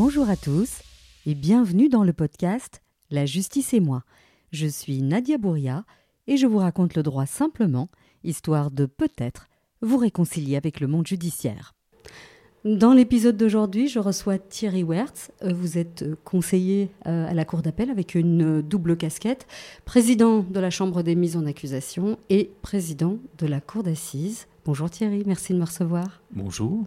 Bonjour à tous et bienvenue dans le podcast La justice et moi. Je suis Nadia Bouria et je vous raconte le droit simplement, histoire de peut-être vous réconcilier avec le monde judiciaire. Dans l'épisode d'aujourd'hui, je reçois Thierry Wertz. Euh, Vous êtes conseiller euh, à la Cour d'appel avec une double casquette, président de la Chambre des mises en accusation et président de la Cour d'assises. Bonjour Thierry, merci de me recevoir. Bonjour.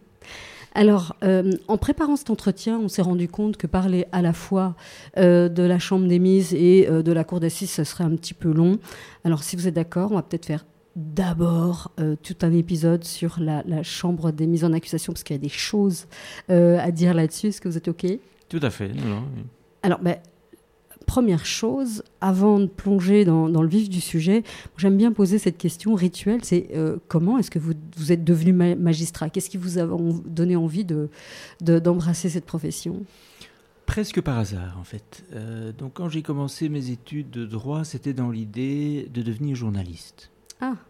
Alors, euh, en préparant cet entretien, on s'est rendu compte que parler à la fois euh, de la Chambre des mises et euh, de la Cour d'assises, ce serait un petit peu long. Alors, si vous êtes d'accord, on va peut-être faire d'abord euh, tout un épisode sur la, la Chambre des mises en accusation, parce qu'il y a des choses euh, à dire là-dessus. Est-ce que vous êtes OK? Tout à fait. non, non, oui. Alors, ben, première chose, avant de plonger dans, dans le vif du sujet, j'aime bien poser cette question rituelle, c'est euh, comment est-ce que vous, vous êtes devenu ma- magistrat? Qu'est-ce qui vous a donné envie de- de- d'embrasser cette profession? Presque par hasard, en fait. Euh, donc, quand j'ai commencé mes études de droit, c'était dans l'idée de devenir journaliste. Ah,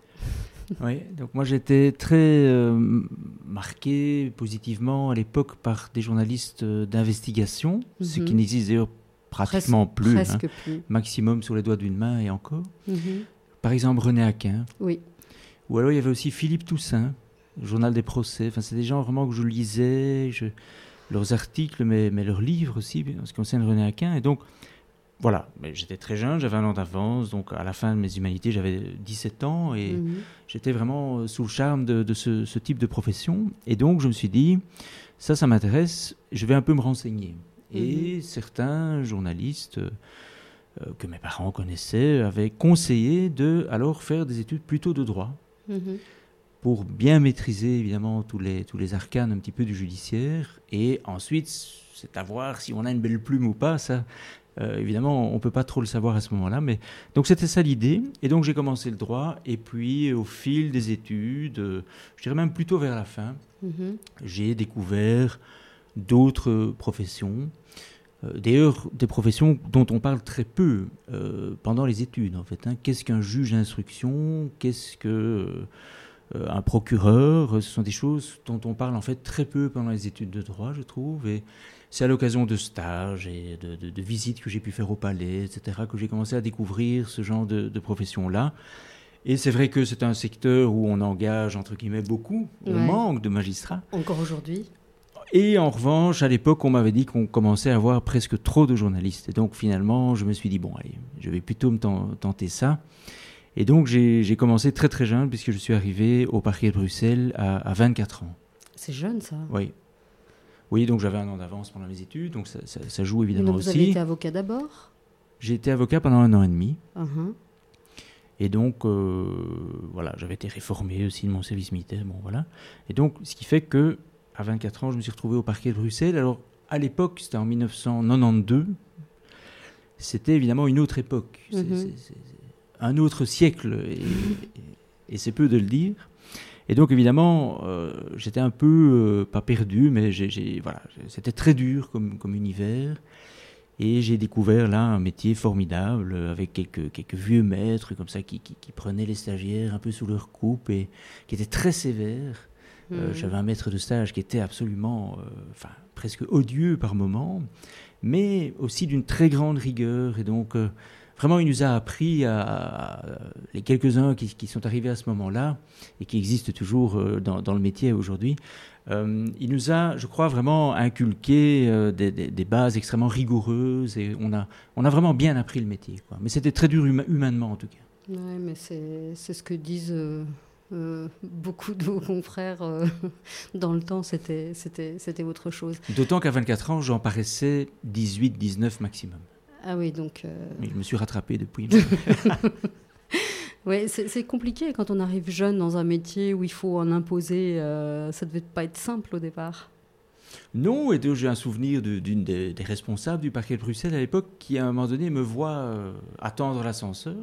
Oui, donc moi j'étais très euh, marqué positivement à l'époque par des journalistes d'investigation, ce Mhm. qui n'existe d'ailleurs pratiquement plus. hein. plus. Maximum sur les doigts d'une main et encore. Mhm. Par exemple, René Aquin. Oui. Ou alors il y avait aussi Philippe Toussaint, Journal des procès. Enfin, c'est des gens vraiment que je lisais, je- leurs articles, mais, mais leurs livres aussi, en ce qui concerne René Aquin. Et donc, voilà, Mais j'étais très jeune, j'avais un an d'avance. Donc, à la fin de mes humanités, j'avais 17 ans et Mhm. j'étais vraiment euh, sous le charme de, de ce, ce type de profession. Et donc, je me suis dit, ça, ça m'intéresse, je vais un peu me renseigner. Et certains journalistes euh, euh, que mes parents connaissaient avaient conseillé de alors faire des études plutôt de droit Mhm. pour bien maîtriser évidemment tous les, tous les arcanes un petit peu du judiciaire. Et ensuite, c'est à voir si on a une belle plume ou pas. Ça, euh, évidemment, on ne peut pas trop le savoir à ce moment-là. Mais donc c'était ça l'idée. Et donc j'ai commencé le droit. Et puis au fil des études, euh, je dirais même plutôt vers la fin, Mhm. j'ai découvert d'autres professions. Euh, D'ailleurs, des professions dont on parle très peu euh, pendant les études, en fait. hein. Qu'est-ce qu'un juge d'instruction? Qu'est-ce que euh, un procureur? Ce sont des choses dont on parle en fait très peu pendant les études de droit, je trouve. Et c'est à l'occasion de stages et de, de- de visites que j'ai pu faire au palais, etc., que j'ai commencé à découvrir ce genre de, de profession-là. Et c'est vrai que c'est un secteur où on engage, entre guillemets, beaucoup. On manque de magistrats. Encore aujourd'hui Et en revanche, à l'époque, on m'avait dit qu'on commençait à avoir presque trop de journalistes. Et donc finalement, je me suis dit, bon, allez, je vais plutôt me ten- tenter ça. Et donc j'ai commencé très très jeune, puisque je suis arrivé au parquet de Bruxelles à, à 24 ans. C'est jeune ça. Oui. Oui, donc j'avais un an d'avance pendant mes études, donc ça, ça- ça joue Donc évidemment vous avez aussi. été avocat d'abord? J'ai été avocat pendant un an et demi. Mhm. Et donc, euh, voilà, j'avais été réformé aussi de mon service militaire, bon voilà. Et donc, ce qui fait que, à 24 ans, je me suis retrouvé au parquet de Bruxelles. Alors, à l'époque, c'était en 1992, c'était évidemment une autre époque. Mhm. c'est- un autre siècle, et, et- et c'est peu de le dire. Et donc, évidemment, euh, j'étais un peu, euh, pas perdu, mais j'ai- voilà, c'était très dur comme, comme univers. Et j'ai découvert là un métier formidable avec quelques, quelques vieux maîtres comme ça qui, qui, qui prenaient les stagiaires un peu sous leur coupe et qui étaient très sévères. Euh, Mhm. J'avais un maître de stage qui était absolument, euh, enfin, presque odieux par moments, mais aussi d'une très grande rigueur. Et donc, euh, vraiment, il nous a appris à, à- les quelques-uns qui, qui sont arrivés à ce moment-là et qui existent toujours dans, dans le métier aujourd'hui. il nous a, je crois, vraiment inculqué des, des- des bases extrêmement rigoureuses et on a, on a vraiment bien appris le métier. Quoi. Mais c'était très dur huma- humainement en tout cas. Ouais, mais c'est c'est ce que disent euh, beaucoup de vos confrères. euh, dans le temps, c'était c'était- c'était autre chose. D'autant qu'à 24 ans, j'en paraissais 18, 19 maximum. Ah oui, donc. euh, Mais je me suis rattrapé depuis. Ouais, c'est compliqué quand on arrive jeune dans un métier où il faut en imposer. ça devait pas être simple au départ. Non, et donc, j'ai un souvenir de- d'une des, des responsables du parquet de Bruxelles à l'époque qui, à un moment donné, me voit attendre l'ascenseur.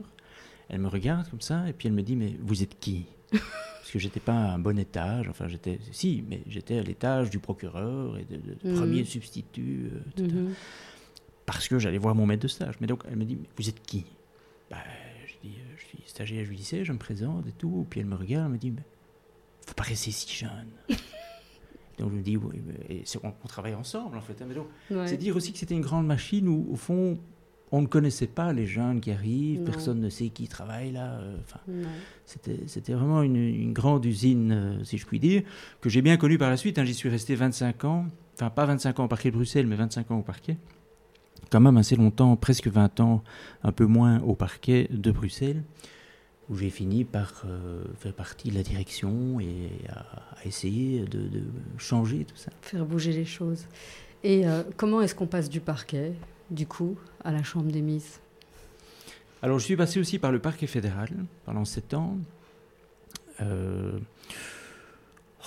Elle me regarde comme ça, et puis elle me dit Mais vous êtes qui? Parce que j'étais pas à un bon étage, enfin, j'étais. Si, mais j'étais à l'étage du procureur et de, de- de Mhm. premier substitut, euh, Mhm. parce que j'allais voir mon maître de stage. Mais donc, elle me dit Mais vous êtes qui? Bah, Je dis euh, Je suis stagiaire judiciaire, je me présente et tout. Puis elle me regarde, elle me dit Mais vous paraissez si jeune. Donc je me dis, oui, mais on, on, travaille ensemble en fait. Hein, c'est dire aussi que c'était une grande machine où, au fond, on ne connaissait pas les jeunes qui arrivent, personne ne sait qui travaille là. Euh, enfin, c'était vraiment une, grande usine, euh, si je puis dire, que j'ai bien connue par la suite. Hein. J'y suis resté 25 ans, enfin pas 25 ans au parquet de Bruxelles, mais 25 ans au parquet. Quand même assez longtemps, presque 20 ans, un peu moins au parquet de Bruxelles, où j'ai fini par euh, faire partie de la direction et à, essayer de, changer tout ça. Faire bouger les choses. Et comment est-ce qu'on passe du parquet? Du coup, à la Chambre des Mises Alors, je suis passé aussi par le parquet fédéral pendant sept ans. Euh,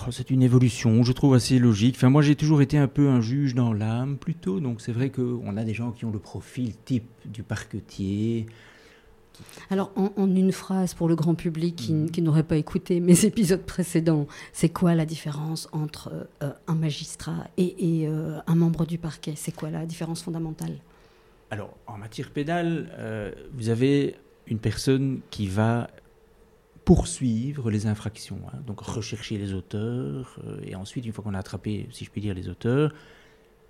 oh, c'est une évolution, je trouve assez logique. Enfin, moi, j'ai toujours été un peu un juge dans l'âme, plutôt. Donc, c'est vrai qu'on a des gens qui ont le profil type du parquetier, alors, en, une phrase pour le grand public qui, mm. n'aurait pas écouté mes épisodes précédents, c'est quoi la différence entre euh, un magistrat et, euh, un membre du parquet? C'est quoi la différence fondamentale? Alors, en matière pénale, euh, vous avez une personne qui va poursuivre les infractions, hein. donc rechercher les auteurs, et ensuite, une fois qu'on a attrapé, si je puis dire, les auteurs,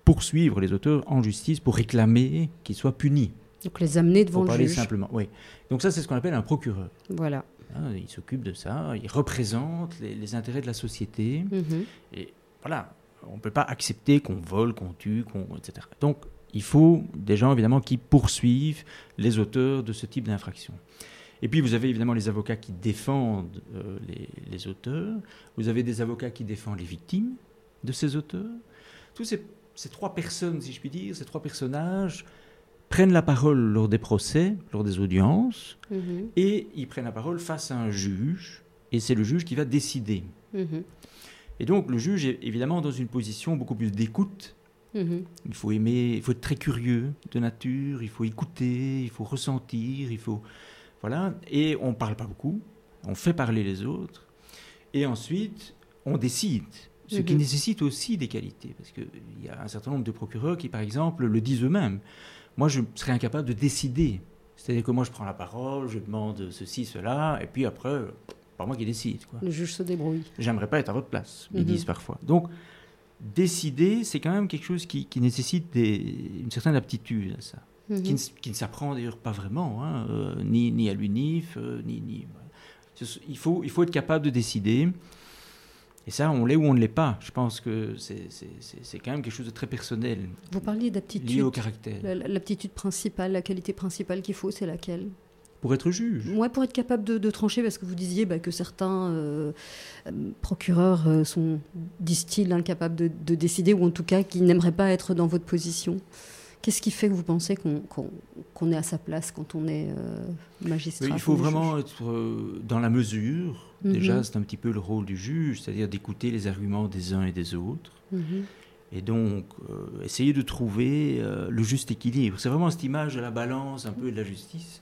poursuivre les auteurs en justice pour réclamer qu'ils soient punis. Donc les amener devant Pour le juge. simplement, oui. Donc ça, c'est ce qu'on appelle un procureur. Voilà. Hein, il s'occupe de ça, il représente les, intérêts de la société. Mhm. Et voilà, on ne peut pas accepter qu'on vole, qu'on tue, qu'on, etc. Donc il faut des gens, évidemment, qui poursuivent les auteurs de ce type d'infraction. Et puis vous avez évidemment les avocats qui défendent euh, les, auteurs, vous avez des avocats qui défendent les victimes de ces auteurs. Tous ces, ces trois personnes, si je puis dire, ces trois personnages, prennent la parole lors des procès, lors des audiences, mhm. et ils prennent la parole face à un juge, et c'est le juge qui va décider. Mhm. Et donc le juge est évidemment dans une position beaucoup plus d'écoute. Mhm. Il faut aimer, il faut être très curieux de nature, il faut écouter, il faut ressentir, il faut voilà. Et on parle pas beaucoup, on fait parler les autres, et ensuite on décide. Ce qui nécessite aussi des qualités, parce qu'il y a un certain nombre de procureurs qui, par exemple, le disent eux-mêmes moi, je serais incapable de décider. C'est-à-dire que moi, je prends la parole, je demande ceci, cela, et puis après, pas moi qui décide. Quoi. Le juge se débrouille. J'aimerais pas être à votre place, ils mhm. disent parfois. Donc, décider, c'est quand même quelque chose qui, nécessite une certaine aptitude à ça, mhm. qui, ne, s'apprend d'ailleurs pas vraiment, hein, euh, ni, ni à l'UNIF, euh, ni... ni il, faut, il faut être capable de décider. Et ça, on l'est ou on ne l'est pas. Je pense que c'est quand même quelque chose de très personnel. Vous parliez d'aptitude. Lié au caractère. L'aptitude principale, la qualité principale qu'il faut, c'est laquelle? Pour être juge Oui, pour être capable de, trancher, parce que vous disiez bah, que certains euh, euh, procureurs euh, sont, disent-ils, incapables de, décider, ou en tout cas qui n'aimeraient pas être dans votre position. Qu'est-ce qui fait que vous pensez qu'on est à sa place quand on est euh, magistrat Il faut vraiment être dans la mesure. Mhm. Déjà, c'est un petit peu le rôle du juge, c'est-à-dire d'écouter les arguments des uns et des autres. Mhm. Et donc, essayer de trouver le juste équilibre. C'est vraiment cette image de la balance, un peu de la justice.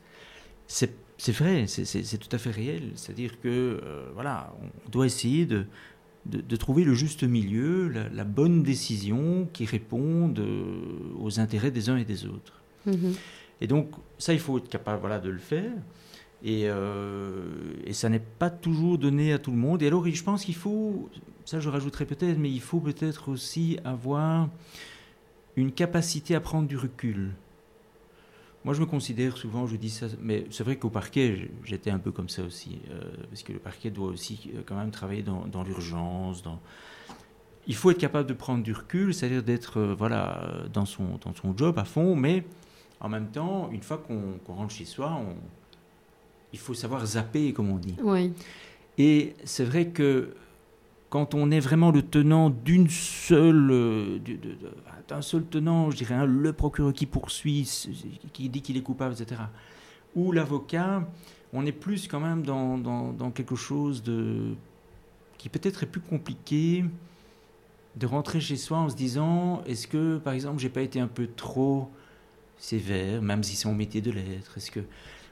C'est vrai, c'est tout à fait réel. C'est-à-dire que, voilà, on doit essayer de, de, trouver le juste milieu, la, bonne décision qui réponde euh, aux intérêts des uns et des autres. Mhm. Et donc, ça, il faut être capable voilà, de le faire. Et, euh, et ça n'est pas toujours donné à tout le monde. Et alors, je pense qu'il faut, ça je rajouterai peut-être, mais il faut peut-être aussi avoir une capacité à prendre du recul. Moi, je me considère souvent, je dis ça, mais c'est vrai qu'au parquet, j'étais un peu comme ça aussi, euh, parce que le parquet doit aussi euh, quand même travailler dans, l'urgence. Dans... Il faut être capable de prendre du recul, c'est-à-dire d'être euh, voilà, dans, son, dans son job à fond, mais en même temps, une fois qu'on rentre chez soi, on... il faut savoir zapper, comme on dit. Oui. Et c'est vrai que quand on est vraiment le tenant d'une seule, d'un seul tenant, je dirais, hein, le procureur qui poursuit, qui dit qu'il est coupable, etc. Ou l'avocat, on est plus quand même dans, quelque chose qui peut-être est plus compliqué de rentrer chez soi en se disant est-ce que par exemple j'ai pas été un peu trop sévère même si c'est mon métier de l'être est-ce que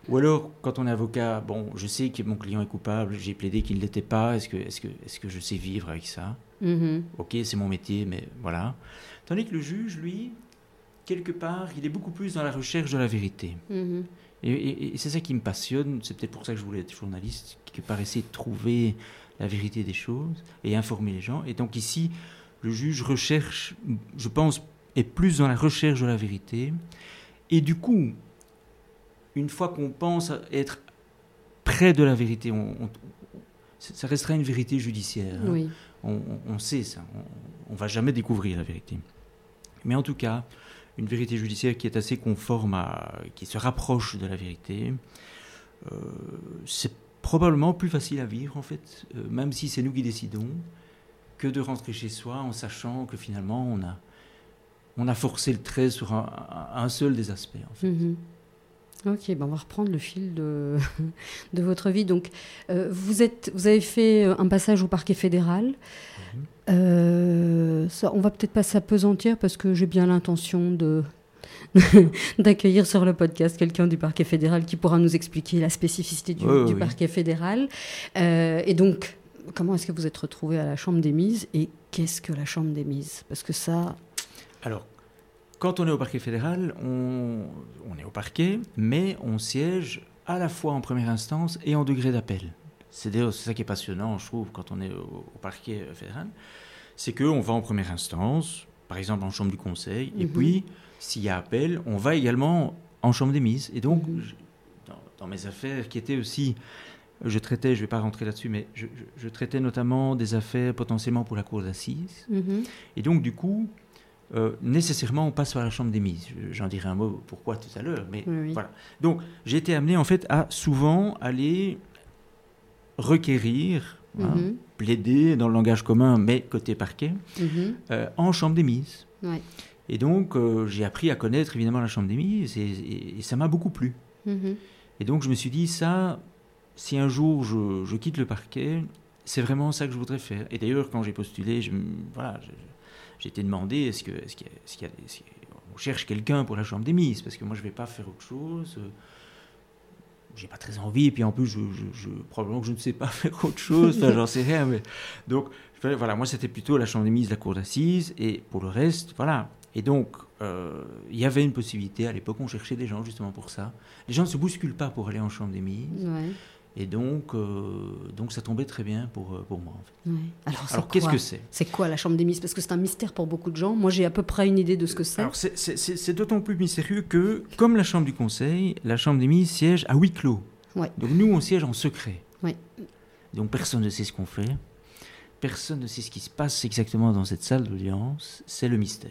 ou alors, quand on est avocat, bon, je sais que mon client est coupable, j'ai plaidé qu'il ne l'était pas, est-ce que, est que, est que je sais vivre avec ça? Mm-hmm. Ok, c'est mon métier, mais voilà. Tandis que le juge, lui, quelque part, il est beaucoup plus dans la recherche de la vérité. Mm-hmm. Et, c'est ça qui me passionne, c'est peut-être pour ça que je voulais être journaliste, quelque part essayer de trouver la vérité des choses et informer les gens. Et donc ici, le juge recherche, je pense, est plus dans la recherche de la vérité. Et du coup, une fois qu'on pense être près de la vérité, on, ça restera une vérité judiciaire. Hein. On, sait ça. On ne va jamais découvrir la vérité. Mais en tout cas, une vérité judiciaire qui est assez conforme à. qui se rapproche de la vérité, euh, c'est probablement plus facile à vivre, en fait, euh, même si c'est nous qui décidons, que de rentrer chez soi en sachant que finalement, on a, on a forcé le trait sur un, seul des aspects. En fait. Mhm. Ok, ben on va reprendre le fil de, de votre vie. Donc, euh, vous, êtes, vous avez fait un passage au parquet fédéral. Mhm. Euh, ça, on va peut-être pas s'apesantir parce que j'ai bien l'intention de d'accueillir sur le podcast quelqu'un du parquet fédéral qui pourra nous expliquer la spécificité du, parquet fédéral. Euh, et donc, comment est-ce que vous êtes retrouvé à la Chambre des mises et qu'est-ce que la Chambre des mises? Parce que ça... Alors, quand on est au parquet fédéral, on, est au parquet, mais on siège à la fois en première instance et en degré d'appel. C'est ça qui est passionnant, je trouve, quand on est au, parquet fédéral. C'est qu'on va en première instance, par exemple en chambre du conseil, et mhm. puis, s'il y a appel, on va également en chambre des mises. Et donc, mhm. dans, mes affaires qui étaient aussi je traitais, je ne vais pas rentrer là-dessus, mais je, traitais notamment des affaires potentiellement pour la cour d'assises. Mhm. Et donc, du coup, euh, nécessairement, on passe par la chambre des mises. J'en dirai un mot pourquoi tout à l'heure, mais voilà. Donc, j'ai été amené en fait à souvent aller requérir, hein, mhm. plaider dans le langage commun, mais côté parquet, mhm. euh, en chambre des mises. Et donc, euh, j'ai appris à connaître évidemment la chambre des mises et, ça m'a beaucoup plu. Et donc, je me suis dit, ça, si un jour je, quitte le parquet, c'est vraiment ça que je voudrais faire. Et d'ailleurs, quand j'ai postulé, je, voilà, j'ai été demandé est-ce que est-ce qu'il y a, on cherche quelqu'un pour la chambre des mises parce que moi je vais pas faire autre chose. J'ai pas très envie et puis en plus probablement que je ne sais pas faire autre chose j'en sais rien mais donc voilà moi c'était plutôt la chambre des mises la cour d'assises et pour le reste voilà. Et donc euh, il y avait une possibilité à l'époque on cherchait des gens justement pour ça. Les gens ne se bousculent pas pour aller en chambre des mises ouais. Et donc, euh, donc ça tombait très bien pour, euh, pour moi. En fait. Alors, qu'est-ce que c'est? C'est quoi la chambre des mises Parce que c'est un mystère pour beaucoup de gens. Moi, j'ai à peu près une idée de ce que c'est. Alors, c'est d'autant plus mystérieux que, comme la chambre du conseil, la chambre des mises siège à huis clos. Ouais. Donc, nous, on siège en secret. Ouais. Donc, personne ne sait ce qu'on fait. Personne ne sait ce qui se passe exactement dans cette salle d'audience. C'est le mystère.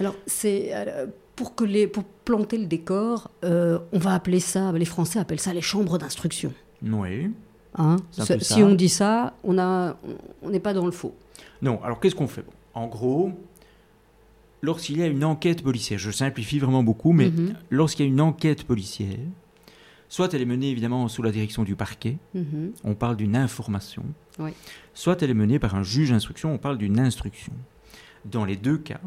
Alors, c'est. Euh, pour, que les, pour planter le décor, on va appeler ça, les Français appellent ça les chambres d'instruction. Oui. Hein si on dit ça, on n'est pas dans le faux. Non, alors qu'est-ce qu'on fait? En gros, lorsqu'il y a une enquête policière, je simplifie vraiment beaucoup, mais mhm. lorsqu'il y a une enquête policière, soit elle est menée évidemment sous la direction du parquet, mhm. on parle d'une information, soit elle est menée par un juge d'instruction, on parle d'une instruction. Dans les deux cas,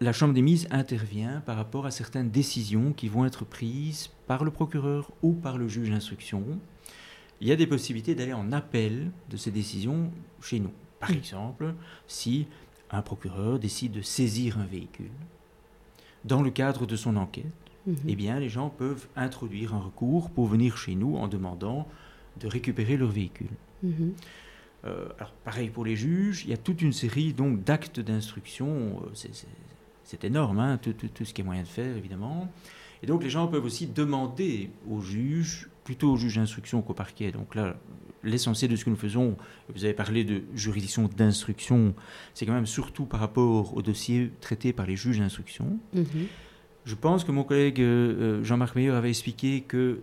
la Chambre des mises intervient par rapport à certaines décisions qui vont être prises par le procureur ou par le juge d'instruction. Il y a des possibilités d'aller en appel de ces décisions chez nous. Par exemple, si un procureur décide de saisir un véhicule, dans le cadre de son enquête, mhm. eh bien, les gens peuvent introduire un recours pour venir chez nous en demandant de récupérer leur véhicule. Mhm. Euh, alors, pareil pour les juges, il y a toute une série donc d'actes d'instruction. Euh, c'est énorme, hein, tout, ce qui est moyen de faire, évidemment. Et donc les gens peuvent aussi demander au juge, plutôt au juge d'instruction qu'au parquet. Donc là, l'essentiel de ce que nous faisons, vous avez parlé de juridiction d'instruction, c'est quand même surtout par rapport aux dossiers traités par les juges d'instruction. Mhm. Je pense que mon collègue euh, Jean-Marc Meilleur avait expliqué que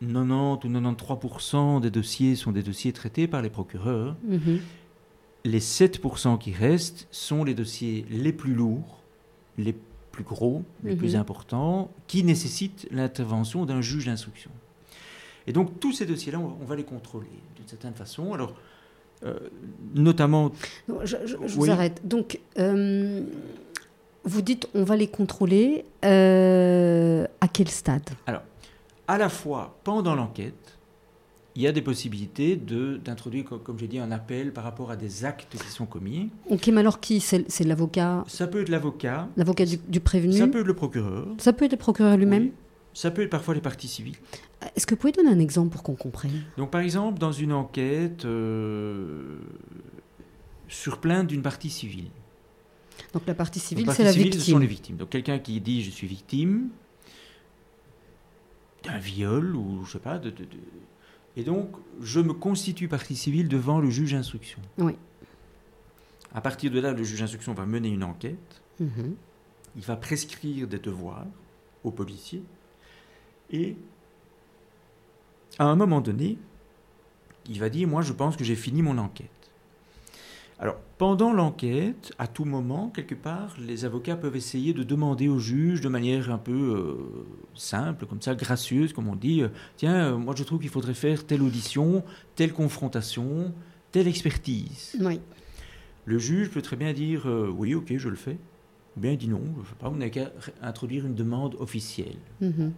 90 ou 93% des dossiers sont des dossiers traités par les procureurs. Mhm. Les 7% qui restent sont les dossiers les plus lourds les plus gros, les plus mhm. importants, qui nécessitent l'intervention d'un juge d'instruction. Et donc tous ces dossiers-là, on, va les contrôler d'une certaine façon. Alors, euh, notamment... je, vous arrête. Donc, euh, vous dites on va les contrôler. Euh, à quel stade? Alors, à la fois pendant l'enquête, il y a des possibilités d'introduire, comme, j'ai dit, un appel par rapport à des actes qui sont commis. Ok, mais alors qui C'est l'avocat? Ça peut être l'avocat. L'avocat du, prévenu? Ça peut être le procureur. Ça peut être le procureur lui-même? Ça peut être parfois les parties civiles. Est-ce que vous pouvez donner un exemple pour qu'on comprenne? Donc, par exemple, dans une enquête, euh, sur plainte d'une partie civile. Donc la partie civile, c'est la partie civile, Ce sont victime. les victimes. Donc quelqu'un qui dit je suis victime d'un viol ou je sais pas de, de- de- et donc je me constitue partie civile devant le juge d'instruction. Oui. À partir de là, le juge d'instruction va mener une enquête. Mhm. il va prescrire des devoirs aux policiers et à un moment donné, il va dire moi je pense que j'ai fini mon enquête. Alors pendant l'enquête, à tout moment, quelque part, les avocats peuvent essayer de demander au juge de manière un peu euh, simple, comme ça, gracieuse, comme on dit, euh, tiens, euh, moi je trouve qu'il faudrait faire telle audition, telle confrontation, telle expertise. Oui. Le juge peut très bien dire oui, ok, je le fais. Ou bien il dit non, je ne fais pas, vous n'avez qu'à introduire une demande officielle. Mhm.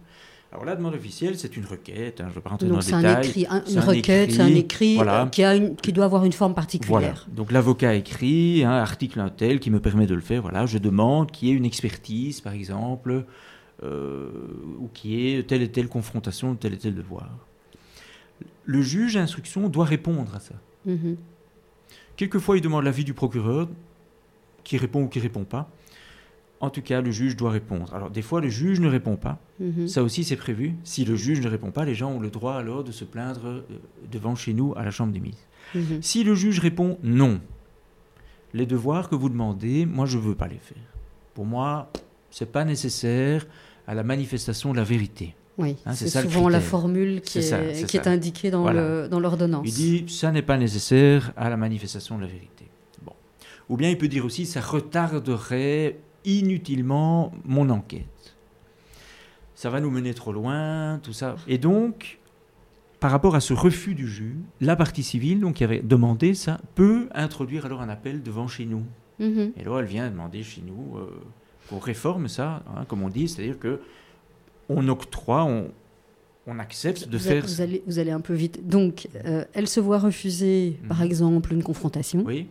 Alors la demande officielle, c'est une requête, hein, je ne vais pas rentrer Donc dans c'est le un détail. écrit, un- C'est une un requête, c'est un écrit, écrit voilà. euh, qui, a une, qui doit avoir une forme Voilà. particulière. Donc l'avocat écrit, un article un tel qui me permet de le faire. Voilà, je demande qu'il y ait une expertise, par exemple, euh, ou qu'il y ait telle et telle confrontation, tel et tel devoir. Le juge d'instruction doit répondre à ça. Mhm. Quelquefois, il demande l'avis du procureur, qui répond ou qui répond pas. En tout cas, le juge doit répondre. Alors, des fois, le juge ne répond pas. Mhm. Ça aussi, c'est prévu. Si le juge ne répond pas, les gens ont le droit alors de se plaindre euh, devant chez nous à la chambre des mises. Mhm. Si le juge répond non, les devoirs que vous demandez, moi, je ne veux pas les faire. Pour moi, c'est pas nécessaire à la manifestation de la vérité. Oui, Hein, c'est souvent la formule qui ça, est, qui indiquée dans Voilà. le- dans l'ordonnance. Il dit ça n'est pas nécessaire à la manifestation de la vérité. Bon. Ou bien il peut dire aussi ça retarderait inutilement mon enquête. Ça va nous mener trop loin, tout ça. Et donc, par rapport à ce refus du juge, la partie civile, donc qui avait demandé ça, peut introduire alors un appel devant chez nous. Mhm. Et là, elle vient demander chez nous euh, qu'on réforme ça, hein, comme on dit, c'est-à-dire que on octroie, on, on accepte de vous, faire. vous allez, vous allez un peu vite. Donc, euh, elle se voit refuser, par Mhm. exemple, une confrontation. Oui,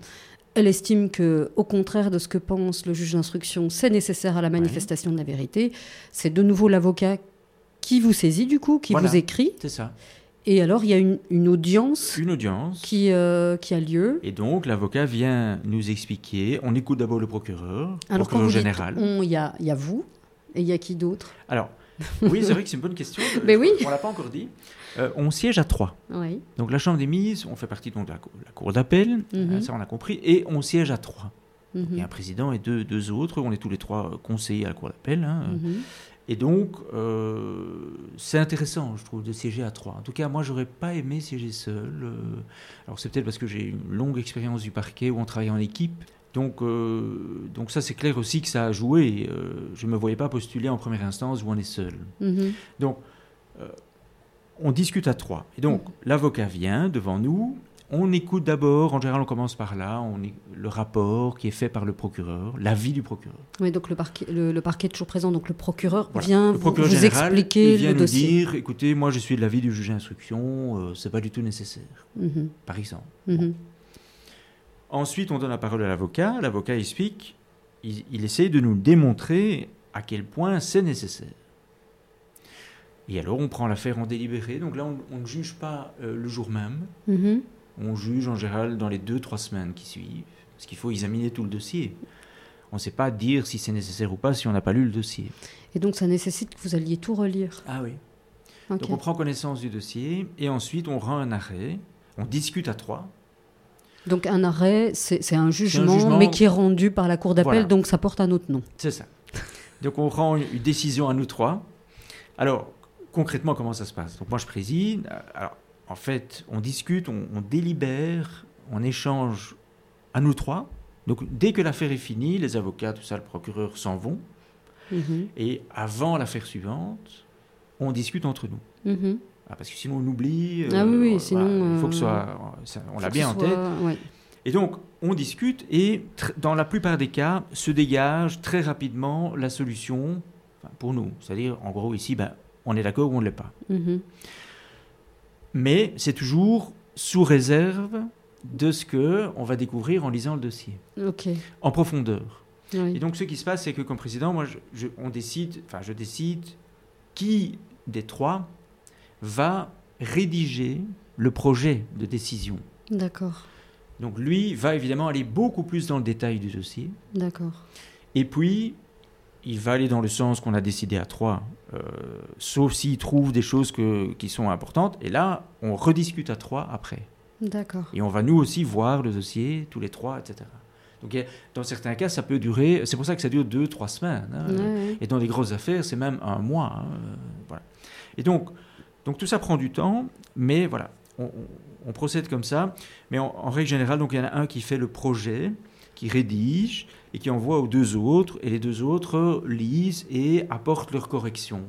Elle estime que, au contraire de ce que pense le juge d'instruction, c'est nécessaire à la manifestation de la vérité. C'est de nouveau l'avocat qui vous saisit, du coup, qui Voilà. vous écrit. c'est ça. Et alors, il y a une, une audience Une audience. qui, euh, qui a lieu. Et donc, l'avocat vient nous expliquer. On écoute d'abord le procureur, Alors, quand procureur vous général. il y a, y a vous, et il y a qui d'autre? Alors, oui, c'est vrai que c'est une bonne question. Mais oui. On l'a pas encore dit. Euh, on siège à trois. Oui. Donc, la Chambre des mises, on fait partie donc, de la, cour- la cour d'appel. Mhm. hein, ça, on a compris. Et on siège à trois. Mhm. Il y a un président et deux, deux autres. On est tous les trois euh, conseillers à la cour d'appel. hein. Mhm. Et donc, euh, c'est intéressant, je trouve, de siéger à trois. En tout cas, moi, j'aurais pas aimé siéger seul. euh, alors, c'est peut-être parce que j'ai une longue expérience du parquet où on travaille en équipe. Donc, euh, donc ça, c'est clair aussi que ça a joué. Euh, je ne me voyais pas postuler en première instance où on est seul. Mhm. Donc, euh, on discute à trois. Et donc, l'avocat vient devant nous. On écoute d'abord, en général, on commence par là, on est, le rapport qui est fait par le procureur, l'avis du procureur. Oui, donc le parquet, le, le parquet est toujours présent, donc le procureur Voilà. vient le vous, procureur vous général, expliquer il vient le nous dossier. dire, écoutez, moi je suis de l'avis du juge d'instruction, c'est pas du tout nécessaire, Mhm. par exemple. Mhm. Ensuite, on donne la parole à l'avocat. L'avocat explique, il, il essaye de nous démontrer à quel point c'est nécessaire. Et alors, on prend l'affaire en délibéré. Donc là, on, on ne juge pas euh, le jour même. Mhm. On juge en général dans les deux, trois semaines qui suivent. Parce qu'il faut examiner tout le dossier. On ne sait pas dire si c'est nécessaire ou pas si on n'a pas lu le dossier. Et donc ça nécessite que vous alliez tout relire. Ah oui. Donc on prend connaissance du dossier et ensuite on rend un arrêt. On discute à trois. Donc un arrêt, c'est un, jugement, mais qui est rendu par la cour d'appel, Voilà. donc ça porte un autre nom. C'est ça. Donc on rend une décision à nous trois. Alors, concrètement, comment ça se passe? Donc moi, je préside. Alors, en fait, on discute, on, on délibère, on échange à nous trois. Donc, dès que l'affaire est finie, les avocats, tout ça, le procureur s'en vont. Mhm. Et avant l'affaire suivante, on discute entre nous. Mhm. Ah, parce que sinon, on oublie. Ah oui, oui, voilà, sinon, il faut que ce euh, soit. ça- on l'a bien en tête. ouais. Et donc, on discute et dans la plupart des cas, se dégage très rapidement la solution enfin, pour nous. C'est-à-dire, en gros, ici, ben, on est d'accord ou on ne l'est pas. Mhm. Mais c'est toujours sous réserve de ce que on va découvrir en lisant le dossier, en profondeur. Oui. Et donc, ce qui se passe, c'est que comme président, moi, je, je- on décide, enfin, je décide qui des trois va rédiger le projet de décision. D'accord. Donc lui va évidemment aller beaucoup plus dans le détail du dossier. D'accord. Et puis, il va aller dans le sens qu'on a décidé à trois, euh, sauf s'il trouve des choses que, qui sont importantes. Et là, on rediscute à trois après. D'accord. Et on va nous aussi voir le dossier, tous les trois, etc. Donc dans certains cas, ça peut durer, c'est pour ça que ça dure deux, trois semaines. hein. Et dans les grosses affaires, c'est même un mois. hein, voilà. Et donc, donc tout ça prend du temps, mais voilà, on, on- on procède comme ça. Mais en, en règle générale, donc il y en a un qui fait le projet, qui rédige et qui envoie aux deux autres, et les deux autres lisent et apportent leurs corrections.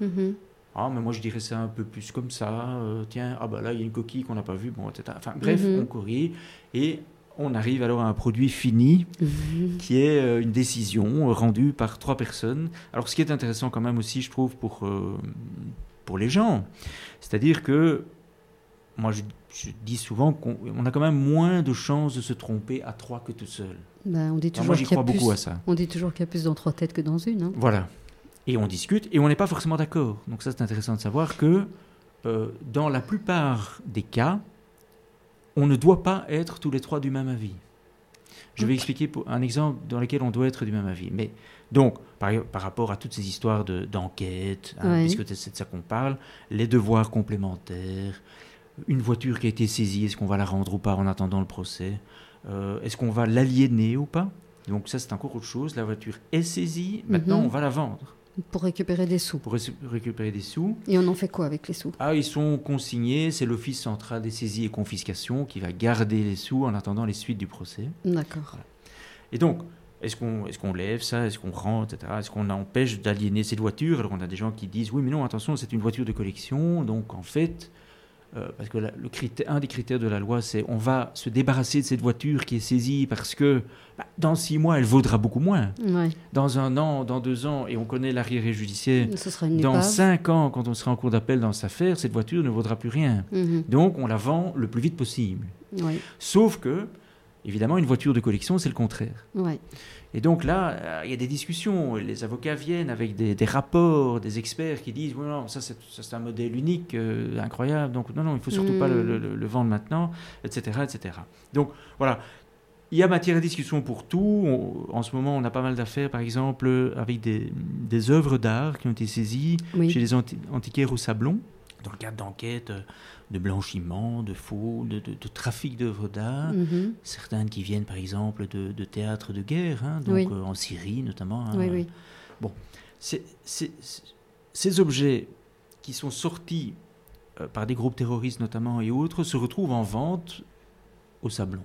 Mhm. Ah, mais moi je dirais ça un peu plus comme ça. euh, tiens, ah bah là il y a une coquille qu'on n'a pas vue, bon, etc. Enfin bref, Mhm. on corrige et on arrive alors à un produit fini Mhm. qui est euh, une décision rendue par trois personnes. Alors ce qui est intéressant quand même aussi, je trouve, pour, euh, pour les gens, c'est-à-dire que moi je, je dis souvent qu'on on a quand même moins de chances de se tromper à trois que tout seul. Ben, on dit toujours moi j'y qu'il y a crois beaucoup plus- à ça. On dit toujours qu'il y a plus dans trois têtes que dans une. hein. Voilà. Et on discute et on n'est pas forcément d'accord. Donc ça c'est intéressant de savoir que euh, dans la plupart des cas, on ne doit pas être tous les trois du même avis. Je vais expliquer pour un exemple dans lequel on doit être du même avis. Mais donc, par, par rapport à toutes ces histoires de- d'enquête, hein, puisque c'est de ça qu'on parle, les devoirs complémentaires, une voiture qui a été saisie, est-ce qu'on va la rendre ou pas en attendant le procès Euh, Est-ce qu'on va l'aliéner ou pas? Donc ça, c'est encore autre chose. La voiture est saisie, maintenant Mhm. on va la vendre Pour récupérer des sous. pour ré- récupérer des sous. Et on en fait quoi avec les sous? Ah, ils sont consignés, c'est l'Office central des saisies et confiscations qui va garder les sous en attendant les suites du procès. D'accord. Et donc, est-ce qu'on est lève ça? Est-ce qu'on rend, etc. Est-ce qu'on empêche d'aliéner cette voiture Alors, on a des gens qui disent oui, mais non, attention, c'est une voiture de collection. Donc, en fait, euh, parce que la- le critère, un des critères de la loi, c'est on va se débarrasser de cette voiture qui est saisie parce que bah, dans six mois, elle vaudra beaucoup moins. Ouais. Dans un an, dans deux ans, et on connaît l'arriéré judiciaire. Dans cinq ans, quand on sera en cours d'appel dans cette affaire, cette voiture ne vaudra plus rien. Mhm. Donc, on la vend le plus vite possible. Ouais. Sauf que, évidemment, une voiture de collection, c'est le contraire. Ouais. Et donc là, euh, il y a des discussions. Les avocats viennent avec des, des rapports, des experts qui disent oui, non, ça c'est un modèle unique, euh, incroyable. Donc non, non, il faut surtout pas le, Mm. le- le vendre maintenant, etc., etc. Donc voilà. Il y a matière à discussion pour tout. On- en ce moment, on a pas mal d'affaires, par exemple, avec des, des œuvres d'art qui ont été saisies Oui. chez les anti- antiquaires au Sablon, dans le cadre d'enquêtes euh, de blanchiment, de faux, de, de- de trafic d'œuvres d'art. Mhm. Certaines qui viennent par exemple de, de théâtres de guerre, hein, donc Oui. euh, en Syrie notamment. hein. Oui, oui. C'est- ces objets qui sont sortis euh, par des groupes terroristes notamment et autres se retrouvent en vente au Sablon.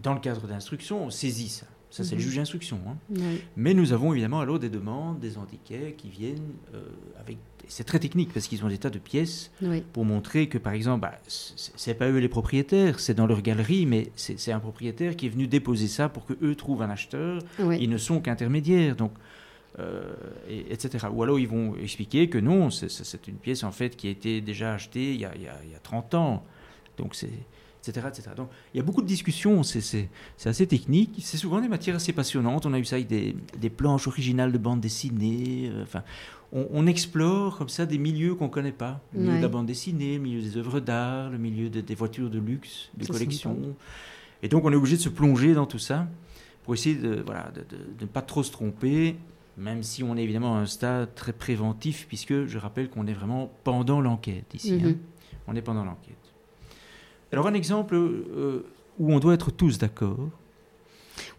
Dans le cadre d'instruction, on saisit ça. Ça, c'est le Mhm. juge d'instruction. hein. Oui. Mais nous avons évidemment alors des demandes des antiquaires qui viennent euh, avec. C'est très technique parce qu'ils ont des tas de pièces Oui. pour montrer que, par exemple, bah, c'est pas eux les propriétaires, c'est dans leur galerie, mais c'est un propriétaire qui est venu déposer ça pour que eux trouvent un acheteur. Oui. Ils ne sont qu'intermédiaires, donc, euh, et- etc. Ou alors ils vont expliquer que non, c'est- une pièce en fait qui a été déjà achetée il y a, il y a- il y a 30 ans, donc c'est etc., etc. Donc il y a beaucoup de discussions, c'est- assez technique, c'est souvent des matières assez passionnantes. On a eu ça avec des, des planches originales de bande dessinée, euh, enfin, on, on explore comme ça des milieux qu'on ne connaît pas. Le milieu Ouais. de la bande dessinée, le milieu des œuvres d'art, le milieu de- des voitures de luxe, de C'est collection. Et donc on est obligé de se plonger dans tout ça pour essayer de, voilà, de, ne pas trop se tromper, même si on est évidemment à un stade très préventif, puisque je rappelle qu'on est vraiment pendant l'enquête ici. hein. Mhm. On est pendant l'enquête. Alors un exemple euh, où on doit être tous d'accord.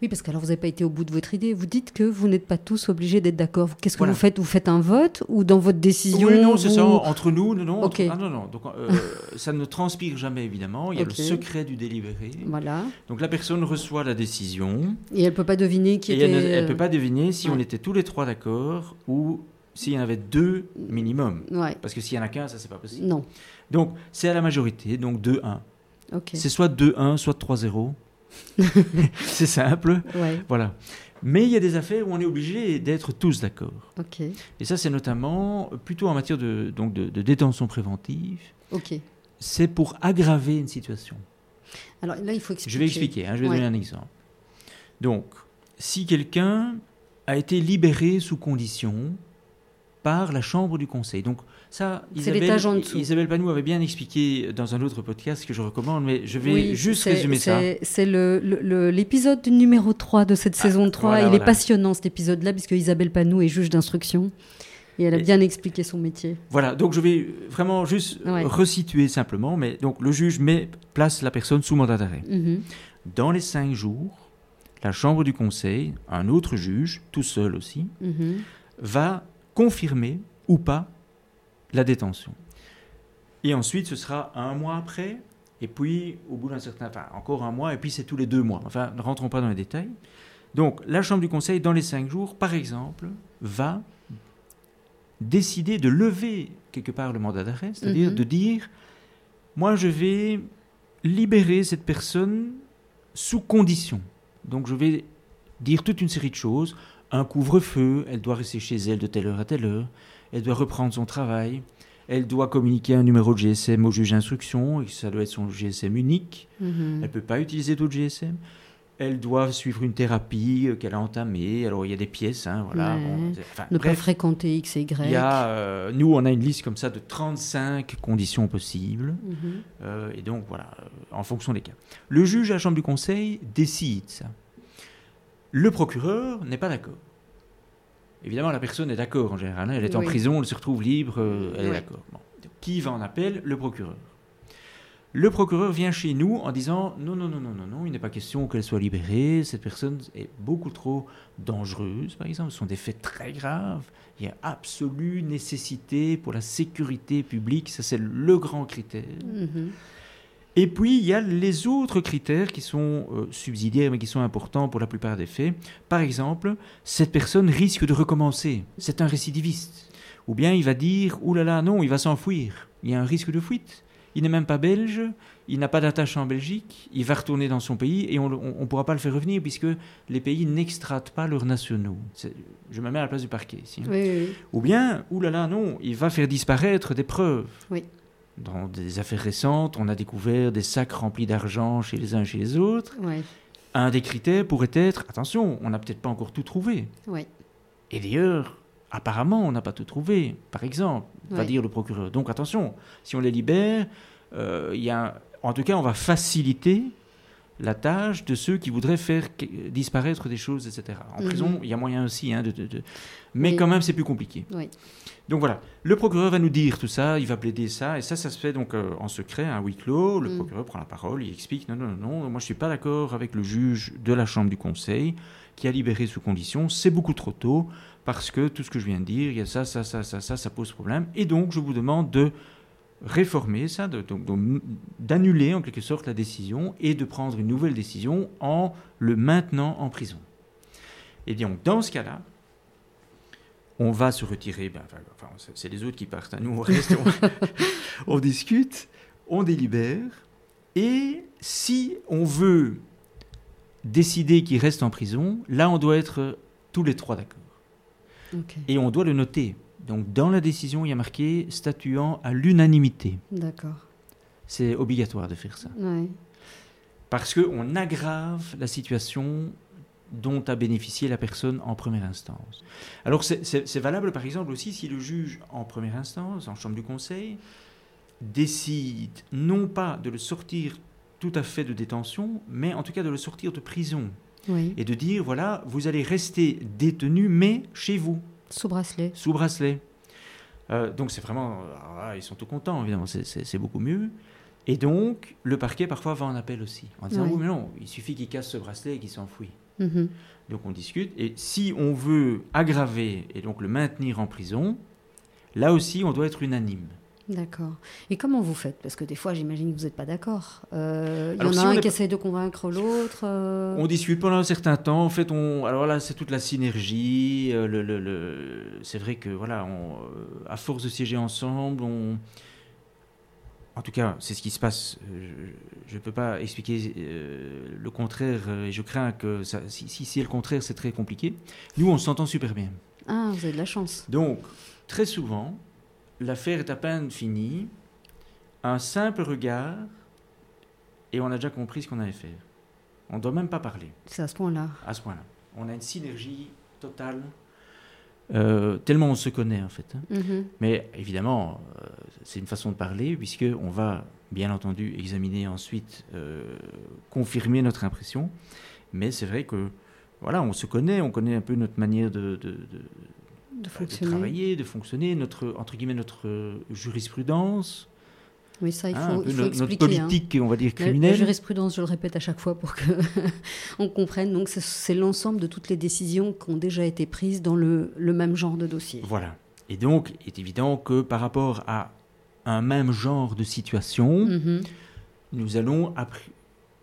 Oui, parce qu'alors vous n'avez pas été au bout de votre idée. Vous dites que vous n'êtes pas tous obligés d'être d'accord. Qu'est-ce que Voilà. vous faites? Vous faites un vote ou dans votre décision Oui, non, c'est vous- ça, entre nous, non, non, entre- ah, non, non. Donc, euh, ça ne transpire jamais, évidemment. Il y a le secret du délibéré. Voilà. Donc, la personne reçoit la décision Et elle peut pas deviner qui et était. elle ne peut pas deviner si ouais. on était tous les trois d'accord ou s'il y en avait deux minimum. Ouais. Parce que s'il y en a qu'un, ça, c'est pas possible. Non. Donc, c'est à la majorité, donc 2-1. C'est soit 2-1, soit 3-0. c'est simple. Ouais. Voilà. Mais il y a des affaires où on est obligé d'être tous d'accord. Et ça, c'est notamment plutôt en matière de, donc de, de détention préventive. C'est pour aggraver une situation. Alors là, il faut expliquer. Je vais expliquer, hein, je vais Ouais. donner un exemple. Donc, si quelqu'un a été libéré sous condition par la Chambre du Conseil. Donc ça, Isabelle. Isabelle Panou avait bien expliqué dans un autre podcast que je recommande, mais je vais Oui, juste résumer ça. c'est- le- le- l'épisode numéro 3 de cette saison 3. voilà, Il est passionnant cet épisode-là, puisque Isabelle Panou est juge d'instruction. Et elle a bien expliqué son métier. Voilà, donc je vais vraiment juste Ouais. resituer simplement, mais donc le juge met, place la personne sous mandat d'arrêt. Mhm. Dans les cinq jours, la Chambre du Conseil, un autre juge, tout seul aussi, Mhm. va confirmer ou pas la détention. Et ensuite, ce sera un mois après, et puis au bout d'un certain, enfin encore un mois, et puis c'est tous les deux mois. Enfin, ne rentrons pas dans les détails. Donc, la Chambre du Conseil, dans les cinq jours, par exemple, va décider de lever quelque part le mandat d'arrêt, c'est-à-dire Mhm. de dire, moi, je vais libérer cette personne sous condition. Donc, je vais dire toute une série de choses. Un couvre-feu, elle doit rester chez elle de telle heure à telle heure, elle doit reprendre son travail, elle doit communiquer un numéro de GSM au juge d'instruction, et ça doit être son GSM unique, Mhm. elle ne peut pas utiliser d'autres GSM, elle doit suivre une thérapie euh, qu'elle a entamée, alors il y a des pièces, hein, voilà. Ouais. bon, c'est- enfin, Ne pas fréquenter X et Y. il y a, euh, nous, on a une liste comme ça de 35 conditions possibles. Mhm. Euh, et donc, voilà, en fonction des cas. Le juge à la Chambre du Conseil décide ça. Le procureur n'est pas d'accord. Évidemment, la personne est d'accord en général. hein. Elle est en prison, elle se retrouve libre, euh, elle est d'accord. Bon. Qui va en appel? Le procureur. Le procureur vient chez nous en disant non, non, non, non, non, non, il n'est pas question qu'elle soit libérée. Cette personne est beaucoup trop dangereuse, par exemple. Ce sont des faits très graves. Il y a absolue nécessité pour la sécurité publique. Ça, c'est le grand critère. Mhm. Et puis, il y a les autres critères qui sont euh, subsidiaires, mais qui sont importants pour la plupart des faits. Par exemple, cette personne risque de recommencer. C'est un récidiviste. Ou bien il va dire, là là, non, il va s'enfuir. Il y a un risque de fuite. Il n'est même pas belge, il n'a pas d'attache en Belgique, il va retourner dans son pays et on ne pourra pas le faire revenir puisque les pays n'extratent pas leurs nationaux. Je me mets à la place du parquet ici. hein. Oui, oui, oui. Ou bien, oulala, non, il va faire disparaître des preuves. Oui. Dans des affaires récentes, on a découvert des sacs remplis d'argent chez les uns et chez les autres. Ouais, Un des critères pourrait être, attention, on n'a peut-être pas encore tout trouvé. ouais. Et d'ailleurs, apparemment, on n'a pas tout trouvé, par exemple, va Ouais. dire le procureur. Donc attention, si on les libère, euh, y a, en tout cas, on va faciliter la tâche de ceux qui voudraient faire disparaître des choses, etc. En Mhm. prison, il y a moyen aussi, hein, de, de- de- mais Oui. quand même, c'est plus compliqué. Oui. Donc voilà, le procureur va nous dire tout ça, il va plaider ça, et ça, ça se fait donc euh, en secret, à huis clos. Le Mm. procureur prend la parole, il explique non, non, non, non, moi je suis pas d'accord avec le juge de la Chambre du Conseil qui a libéré sous condition, c'est beaucoup trop tôt, parce que tout ce que je viens de dire, il y a ça, ça, ça, ça, ça, ça pose problème, et donc je vous demande de réformer ça, d'annuler en quelque sorte la décision et de prendre une nouvelle décision en le maintenant en prison. Et donc dans ce cas-là, on va se retirer, ben, enfin, c'est- les autres qui partent, hein. nous on reste, on, on discute, on délibère, et si on veut décider qu'il reste en prison, là on doit être tous les trois d'accord. Et on doit le noter. Donc dans la décision, il y a marqué statuant à l'unanimité. D'accord. C'est obligatoire de faire ça. Ouais. Parce qu'on aggrave la situation dont a bénéficié la personne en première instance. Alors c'est- valable par exemple aussi si le juge en première instance, en chambre du conseil, décide non pas de le sortir tout à fait de détention, mais en tout cas de le sortir de prison. Oui. Et de dire, voilà, vous allez rester détenu, mais chez vous, Sous bracelet. sous bracelet. Euh, donc c'est vraiment, là, ils sont tout contents évidemment, c'est- beaucoup mieux. Et donc le parquet parfois va en appel aussi, en disant oui mais non, il suffit qu'il casse ce bracelet et qu'il s'enfuit. Mhm. Donc on discute et si on veut aggraver et donc le maintenir en prison, là aussi on doit être unanime. D'accord. Et comment vous faites? Parce que des fois, j'imagine que vous n'êtes pas d'accord. Euh, Il y en a si un est qui pas- essaie de convaincre l'autre. euh, On discute pendant un certain temps. En fait, on, alors là, c'est toute la synergie. euh, le, le- le- c'est vrai que voilà, on, euh, à force de siéger ensemble, on, en tout cas, c'est ce qui se passe. Je ne peux pas expliquer euh, le contraire et je crains que ça, si, si c'est le contraire, c'est très compliqué. Nous, on s'entend super bien. Ah, vous avez de la chance. Donc, très souvent, l'affaire est à peine finie, un simple regard et on a déjà compris ce qu'on allait faire. On ne doit même pas parler C'est à ce point-là. à ce point-là. On a une synergie totale. euh, tellement on se connaît en fait. hein. Mhm. Mais évidemment, euh, c'est une façon de parler, puisqu'on va bien entendu examiner ensuite, euh, confirmer notre impression. Mais c'est vrai que, voilà, on se connaît, on connaît un peu notre manière de, de- de- De de fonctionner. travailler, de fonctionner, notre, entre guillemets, notre euh, jurisprudence, Oui, ça, il hein, faut, un il faut notre expliquer. hein. politique, on va dire, La- La, criminelle. jurisprudence, je le répète à chaque fois pour que on comprenne. Donc, c'est- l'ensemble de toutes les décisions qui ont déjà été prises dans le, le même genre de dossier. Voilà. Et donc, il est évident que par rapport à un même genre de situation, Mhm. nous allons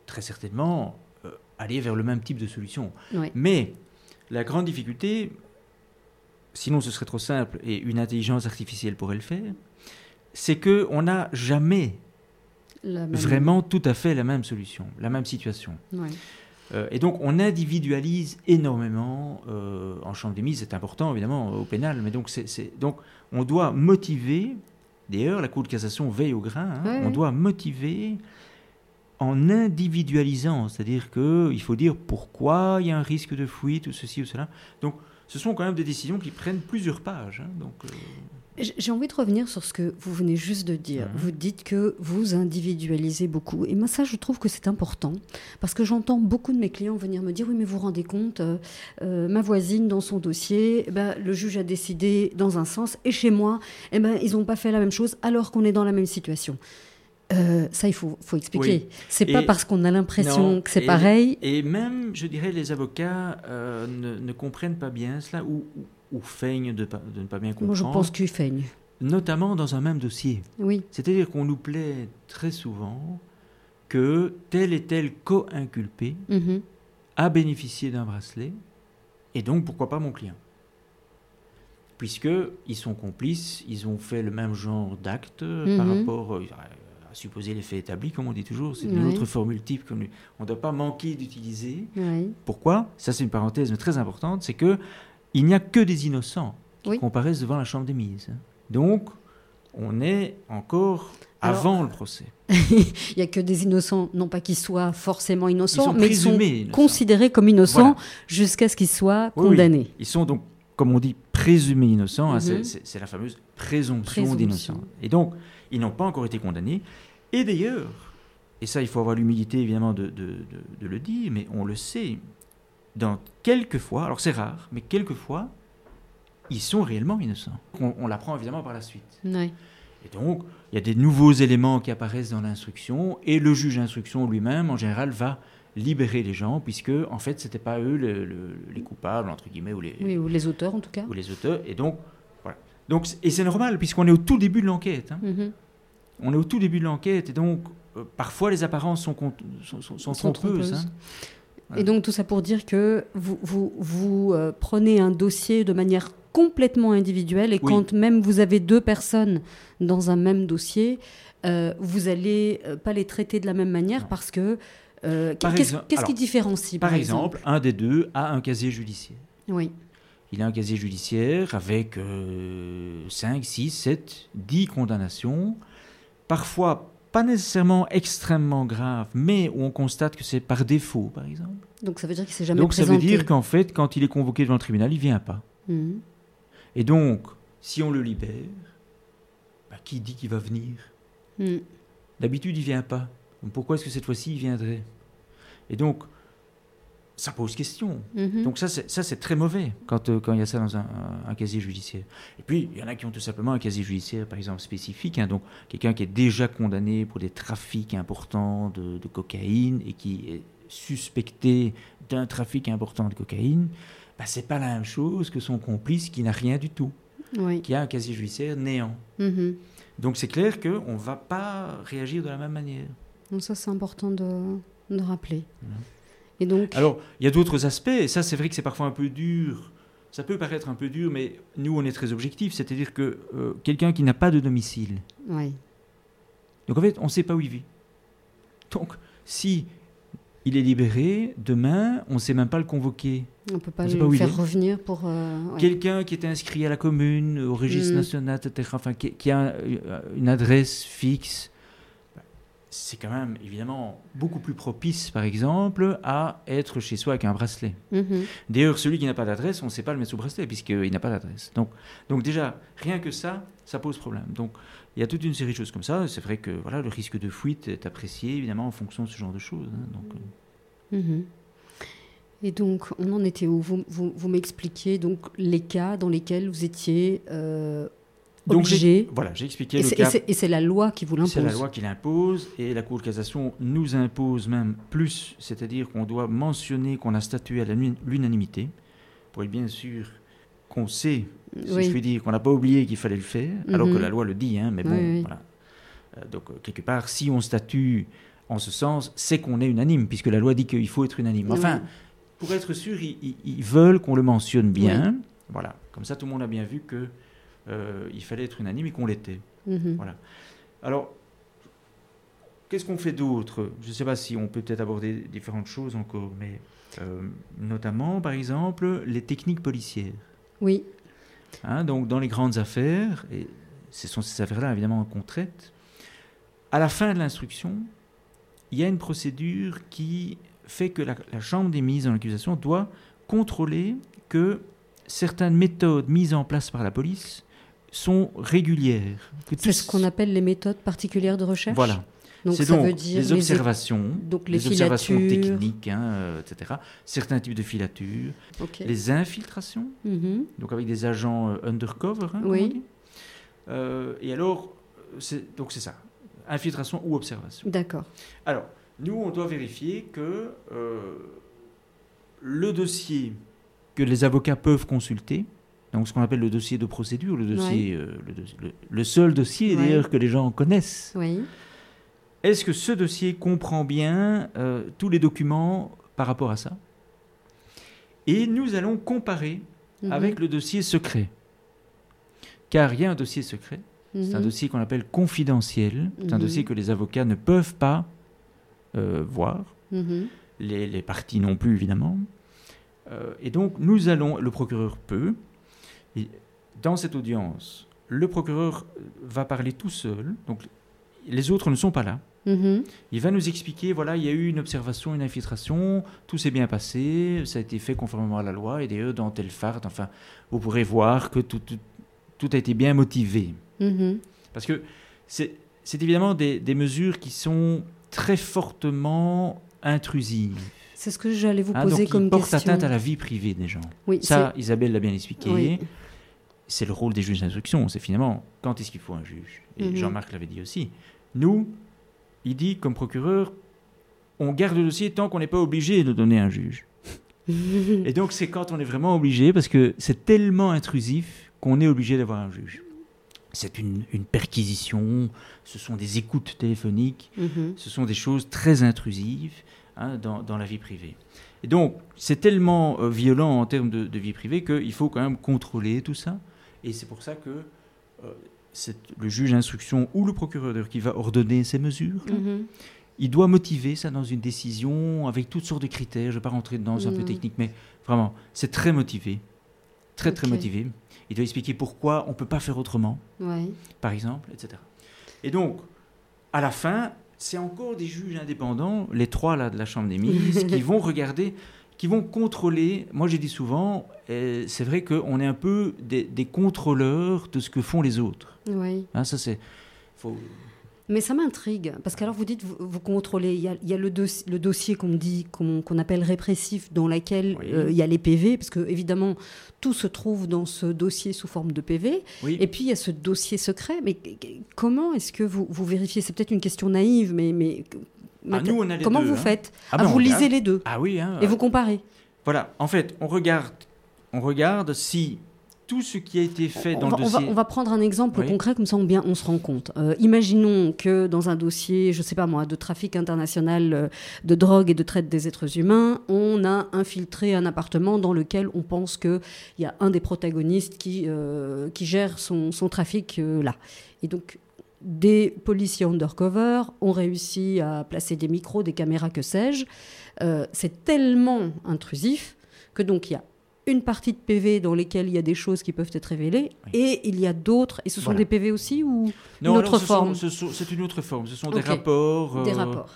très certainement euh, aller vers le même type de solution. Mais la grande difficulté, sinon ce serait trop simple et une intelligence artificielle pourrait le faire, c'est que on n'a jamais même- vraiment tout à fait la même solution, la même situation. Ouais. Euh, et donc on individualise énormément euh, en chambre des mises, c'est important évidemment au pénal, mais donc c'est c'est- donc on doit motiver. D'ailleurs, la Cour de cassation veille au grain. hein, Ouais, on doit motiver en individualisant, c'est-à-dire que il faut dire pourquoi il y a un risque de fuite ou ceci ou cela. Donc ce sont quand même des décisions qui prennent plusieurs pages. hein, donc euh, J'ai envie de revenir sur ce que vous venez juste de dire. Mhm. Vous dites que vous individualisez beaucoup. Et moi, ça, je trouve que c'est important. Parce que j'entends beaucoup de mes clients venir me dire Oui, mais vous vous rendez compte, euh, euh, ma voisine, dans son dossier, eh ben, le juge a décidé dans un sens, et chez moi, eh ben, ils n'ont pas fait la même chose alors qu'on est dans la même situation. Euh, ça, il faut, faut expliquer. C'est pas parce qu'on a l'impression que c'est pareil. Et même, je dirais, les avocats euh, ne, ne comprennent pas bien cela ou, feignent de, pas- de ne pas bien comprendre. Moi, je pense qu'ils feignent. Notamment dans un même dossier. Oui. C'est-à-dire qu'on nous plaît très souvent que tel et tel co-inculpé Mhm. a bénéficié d'un bracelet, et donc pourquoi pas mon client Puisqu'ils sont complices, ils ont fait le même genre d'acte euh, par Mhm. rapport euh, supposer les faits établis, comme on dit toujours, c'est une autre formule type qu'on on ne doit pas manquer d'utiliser. Oui. Pourquoi? Ça, c'est une parenthèse mais très importante, c'est que il n'y a que des innocents qui Oui. comparaissent devant la chambre des mises. Donc, on est encore Alors- avant le procès. Il n'y a que des innocents, non pas qu'ils soient forcément innocents, mais ils sont innocents. considérés comme innocents Voilà. jusqu'à ce qu'ils soient condamnés. Ils sont donc, comme on dit, présumés innocents. hein, Mhm. c'est c'est la fameuse présomption, Présomption. d'innocence. Et donc, ils n'ont pas encore été condamnés. Et d'ailleurs, et ça, il faut avoir l'humilité, évidemment, de, de- de- de le dire, mais on le sait, dans quelques fois, alors c'est rare, mais quelquefois, ils sont réellement innocents. On, on l'apprend évidemment par la suite. Et donc, il y a des nouveaux éléments qui apparaissent dans l'instruction, et le juge d'instruction lui-même, en général, va libérer les gens, puisque, en fait, c'était pas eux le- le- les coupables, entre guillemets, ou les, Oui, ou les auteurs en tout cas. ou les auteurs. Et donc. Donc, et c'est normal, puisqu'on est au tout début de l'enquête. hein. Mhm. On est au tout début de l'enquête, et donc, euh, parfois, les apparences sont, sont, sont- trompeuses. trompeuses. hein. Voilà. Et donc tout ça pour dire que vous, vous, vous euh, prenez un dossier de manière complètement individuelle et Oui. quand même vous avez deux personnes dans un même dossier, euh, vous allez euh, pas les traiter de la même manière Non. parce que qu'est-ce qui différencie Par exemple, un des deux a un casier judiciaire. Oui. Il a un casier judiciaire avec euh, 5, 6, 7, 10 condamnations, parfois pas nécessairement extrêmement graves, mais où on constate que c'est par défaut, par exemple. Donc ça veut dire qu'il s'est jamais Donc ça présenté. veut dire qu'en fait, quand il est convoqué devant le tribunal, il vient pas. Mhm. Et donc, si on le libère, bah, qui dit qu'il va venir? Mhm. D'habitude, il vient pas. Donc pourquoi est-ce que cette fois-ci, il viendrait? Et donc, ça pose question. Mhm. Donc ça, c'est, très mauvais quand, euh, quand il y a ça dans un, un- un casier judiciaire. Et puis, il y en a qui ont tout simplement un casier judiciaire, par exemple, spécifique. hein. donc, quelqu'un qui est déjà condamné pour des trafics importants de, de cocaïne et qui est suspecté d'un trafic important de cocaïne, bah, c'est pas la même chose que son complice qui n'a rien du tout, Oui. qui a un casier judiciaire néant. Mhm. Donc c'est clair qu'on ne va pas réagir de la même manière. Donc ça c'est important de, de rappeler. Et donc, Alors, il y a d'autres aspects, et ça c'est vrai que c'est parfois un peu dur. Ça peut paraître un peu dur, mais nous on est très objectifs, c'est-à-dire que euh, quelqu'un qui n'a pas de domicile, oui. donc en fait on ne sait pas où il vit. Donc si il est libéré, demain on ne sait même pas le convoquer. On peut pas On le pas faire revenir pour. euh, ouais. Quelqu'un qui est inscrit à la commune, au registre Mm. national, etc., enfin qui, qui a euh, une adresse fixe, c'est quand même évidemment beaucoup plus propice, par exemple, à être chez soi avec un bracelet. Mhm. D'ailleurs, celui qui n'a pas d'adresse, on ne sait pas le mettre sous bracelet puisqu'il n'a pas d'adresse. Donc, donc déjà, rien que ça, ça pose problème. Donc il y a toute une série de choses comme ça. C'est vrai que voilà, le risque de fuite est apprécié évidemment en fonction de ce genre de choses. hein. Donc, euh, Mhm. Et donc, on en était où? Vous, vous, vous m'expliquiez donc les cas dans lesquels vous étiez euh, donc, obligé. voilà, j'ai expliqué Et le c'est- la loi qui vous C'est la l'impose. loi qui l'impose et la Cour de cassation nous impose même plus, c'est-à-dire qu'on doit mentionner qu'on a statué à l'unanimité pour être bien sûr qu'on sait, si Oui. je puis dire, qu'on n'a pas oublié qu'il fallait le faire, alors que Mhm. la loi le dit, hein, mais bon, Oui, oui. voilà. Euh, donc euh, quelque part, si on statue en ce sens, c'est qu'on est unanime, puisque la loi dit qu'il faut être unanime. Enfin, pour être sûr, ils veulent qu'on le mentionne bien. Voilà, comme ça tout le monde a bien vu que euh, il fallait être unanime et qu'on l'était. Mhm. Voilà. Alors, qu'est-ce qu'on fait d'autre? Je ne sais pas si on peut peut-être aborder différentes choses encore, mais euh, notamment, par exemple, les techniques policières. Oui. Hein, donc, dans les grandes affaires, et ce sont ces affaires-là évidemment qu'on traite, à la fin de l'instruction, il y a une procédure qui fait que la, la chambre des mises en accusation doit contrôler que certaines méthodes mises en place par la police sont régulières. C'est ce qu'on appelle les méthodes particulières de recherche. Voilà. Donc C'est ça donc veut dire les observations, donc les les observations techniques, hein, euh, etc. Certains types de filatures, les infiltrations, Mhm. donc avec des agents euh, undercover, hein, Oui. Euh, et alors, c'est, donc c'est ça, infiltration ou observation. D'accord. Alors, nous, on doit vérifier que le dossier que les avocats peuvent consulter, donc ce qu'on appelle le dossier de procédure, le dossier, euh, le, dossier- le- le seul dossier Ouais. d'ailleurs que les gens connaissent, Oui. est-ce que ce dossier comprend bien euh, tous les documents par rapport à ça? Et nous allons comparer Mhm. avec le dossier secret. Car il y a un dossier secret, c'est un Mhm. dossier qu'on appelle confidentiel, c'est un Mhm. dossier que les avocats ne peuvent pas euh, voir, les, les parties non plus évidemment. Euh, et donc nous allons, le procureur peut, dans cette audience, le procureur va parler tout seul, donc les autres ne sont pas là. Mhm. Il va nous expliquer, voilà, il y a eu une observation, une infiltration, tout s'est bien passé, ça a été fait conformément à la loi, et d'ailleurs dans tel phare, enfin, vous pourrez voir que tout, tout, tout a été bien motivé. Mhm. Parce que c'est évidemment des, des mesures qui sont très fortement intrusives. C'est ce que j'allais vous hein, poser donc, comme ils portent question. atteinte à la vie privée des gens. Oui, Ça, Isabelle l'a bien expliqué. Oui. C'est le rôle des juges d'instruction. C'est finalement quand est-ce qu'il faut un juge? Et Mhm. Jean-Marc l'avait dit aussi. Nous, il dit comme procureur, on garde le dossier tant qu'on n'est pas obligé de donner un juge. Et donc c'est quand on est vraiment obligé, parce que c'est tellement intrusif qu'on est obligé d'avoir un juge. C'est une, une perquisition, ce sont des écoutes téléphoniques, Mhm. ce sont des choses très intrusives hein, dans, dans la vie privée. Et donc, c'est tellement euh, violent en termes de, de vie privée qu'il faut quand même contrôler tout ça. Et c'est pour ça que euh, c'est le juge d'instruction ou le procureur qui va ordonner ces mesures. Mhm. Il doit motiver ça dans une décision avec toutes sortes de critères. Je ne vais pas rentrer dedans, c'est un peu Mhm. technique, mais vraiment, c'est très motivé. Très, très motivé. Il doit expliquer pourquoi on ne peut pas faire autrement Ouais. par exemple, etc. Et donc, à la fin, c'est encore des juges indépendants, les trois là de la Chambre des Mises, qui vont regarder, qui vont contrôler. Moi, j'ai dit souvent, euh, c'est vrai qu'on est un peu des, des contrôleurs de ce que font les autres. Ouais. Hein, ça, c'est. Faut... Mais ça m'intrigue, parce qu'alors vous dites, vous, vous contrôlez, il y a, il y a le, dos- le dossier qu'on dit, qu'on appelle répressif, dans lequel Oui. euh, il y a les PV, parce que évidemment, tout se trouve dans ce dossier sous forme de PV, Oui. et puis il y a ce dossier secret, mais comment est-ce que vous, vous vérifiez? C'est peut-être une question naïve, mais, mais Ah, nous, on a les comment deux, vous hein. faites Ah Ah, ben, Vous lisez regarde. les deux, Ah oui, hein, et euh, vous comparez Voilà, en fait, on regarde, on regarde si tout ce qui a été fait on, dans va, le on va- dossier. on va prendre un exemple Oui. concret, comme ça on, bien, on se rend compte. Euh, imaginons que dans un dossier, je sais pas moi, de trafic international euh, de drogue et de traite des êtres humains, on a infiltré un appartement dans lequel on pense qu'il y a un des protagonistes qui, euh, qui gère son, son trafic euh, là. Et donc, des policiers undercover ont réussi à placer des micros, des caméras, que sais-je. Euh, C'est tellement intrusif que donc il y a une partie de PV dans lesquelles il y a des choses qui peuvent être révélées, et il y a d'autres, et ce sont des PV aussi ou une autre forme C'est une autre forme, ce sont des rapports. Des rapports.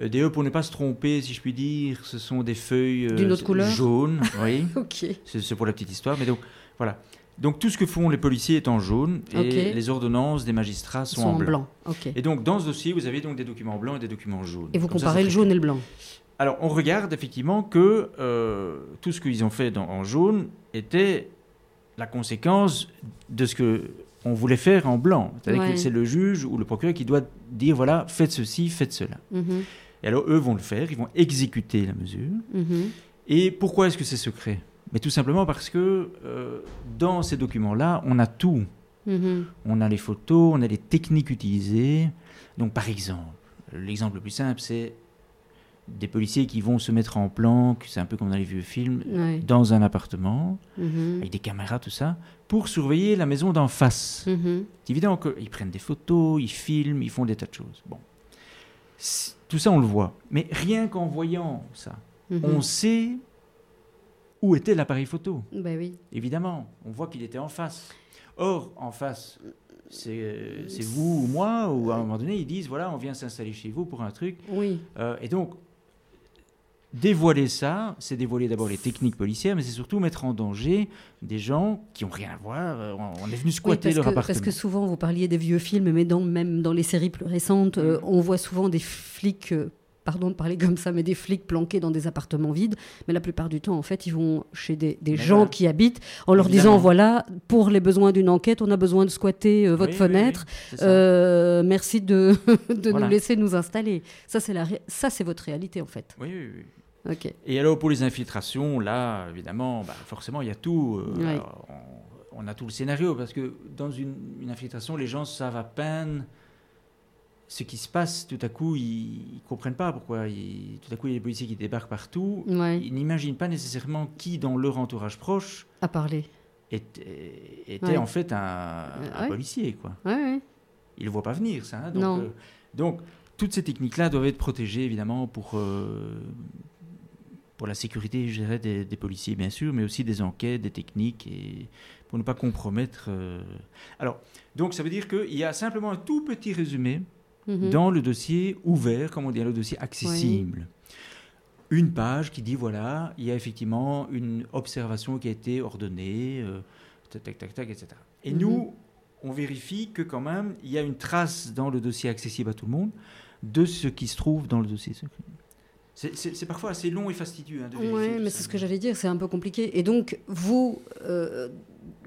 Euh, D'ailleurs, pour ne pas se tromper, si je puis dire, ce sont des feuilles D'une autre couleur jaunes. Oui. ok. C'est pour la petite histoire. Mais donc, voilà. Donc, tout ce que font les policiers est en jaune et les ordonnances des magistrats sont, en blanc. Et donc, dans ce dossier, vous avez donc des documents blancs et des documents jaunes. Et vous comparez le jaune et le blanc Alors, on regarde effectivement que euh, tout ce qu'ils ont fait dans, en jaune était la conséquence de ce que on voulait faire en blanc. C'est-à-dire que c'est le juge ou le procureur qui doit dire voilà, faites ceci, faites cela. Mhm. Et alors, eux vont le faire, ils vont exécuter la mesure. Mhm. Et pourquoi est-ce que c'est secret? Mais tout simplement parce que euh, dans ces documents-là, on a tout. Mhm. On a les photos, on a les techniques utilisées. Donc, par exemple, l'exemple le plus simple, c'est des policiers qui vont se mettre en planque, c'est un peu comme dans les vieux films, dans un appartement, mhm. avec des caméras, tout ça, pour surveiller la maison d'en face. C'est évident qu'ils prennent des photos, ils filment, ils font des tas de choses. Bon. Tout ça, on le voit. Mais rien qu'en voyant ça, mhm. on sait où était l'appareil photo. Ben oui. Évidemment, on voit qu'il était en face. Or, en face, c'est vous ou moi, ou à un moment donné, ils disent voilà, on vient s'installer chez vous pour un truc. Oui. Euh, et donc, dévoiler ça, c'est dévoiler d'abord les techniques policières, mais c'est surtout mettre en danger des gens qui n'ont rien à voir. Euh, on est venu squatter leur appartement. Parce que souvent, vous parliez des vieux films, mais même dans les séries plus récentes, euh, mm. on voit souvent des flics. Euh, pardon de parler comme ça, mais des flics planqués dans des appartements vides. Mais la plupart du temps, en fait, ils vont chez des, gens qui habitent en leur disant voilà, pour les besoins d'une enquête, on a besoin de squatter votre fenêtre. merci de, de nous laisser nous installer. Ça, c'est la, ça, c'est votre réalité, en fait. Oui, oui, oui. Et alors pour les infiltrations, là, évidemment, bah, forcément, il y a tout. Euh, on, a tout le scénario, parce que dans une, infiltration, les gens savent à peine ce qui se passe. Tout à coup, ils ne comprennent pas pourquoi. tout à coup, il y a des policiers qui débarquent partout. Ils n'imaginent pas nécessairement qui, dans leur entourage proche, a parlé. Était, en fait un, policier. Quoi. Ils ne le voient pas venir, ça. Hein, donc, non. Euh, donc, toutes ces techniques-là doivent être protégées, évidemment, pour, euh, pour la sécurité, je dirais, des, policiers, bien sûr, mais aussi des enquêtes, des techniques, et pour ne pas compromettre. Euh. Alors, donc, ça veut dire qu'il y a simplement un tout petit résumé mhm. dans le dossier ouvert, comme on dit, le dossier accessible. Une page qui dit voilà, il y a effectivement une observation qui a été ordonnée, euh, tac, tac, tac, etc. Et mhm. nous, on vérifie que quand même, il y a une trace dans le dossier accessible à tout le monde de ce qui se trouve dans le dossier secret. C'est parfois assez long et fastidieux hein, Oui, mais c'est ce que j'allais dire, c'est un peu compliqué. Et donc, vous, euh,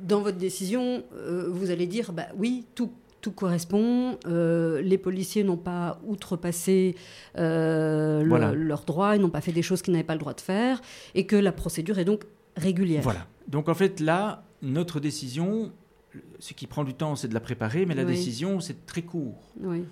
dans votre décision, euh, vous allez dire, bah oui, tout, tout correspond, euh, les policiers n'ont pas outrepassé leurs droits, ils n'ont pas fait des choses qu'ils n'avaient pas le droit de faire, et que la procédure est donc régulière. Voilà. Donc en fait, là, notre décision, ce qui prend du temps, c'est de la préparer, mais la décision, c'est très court. Oui.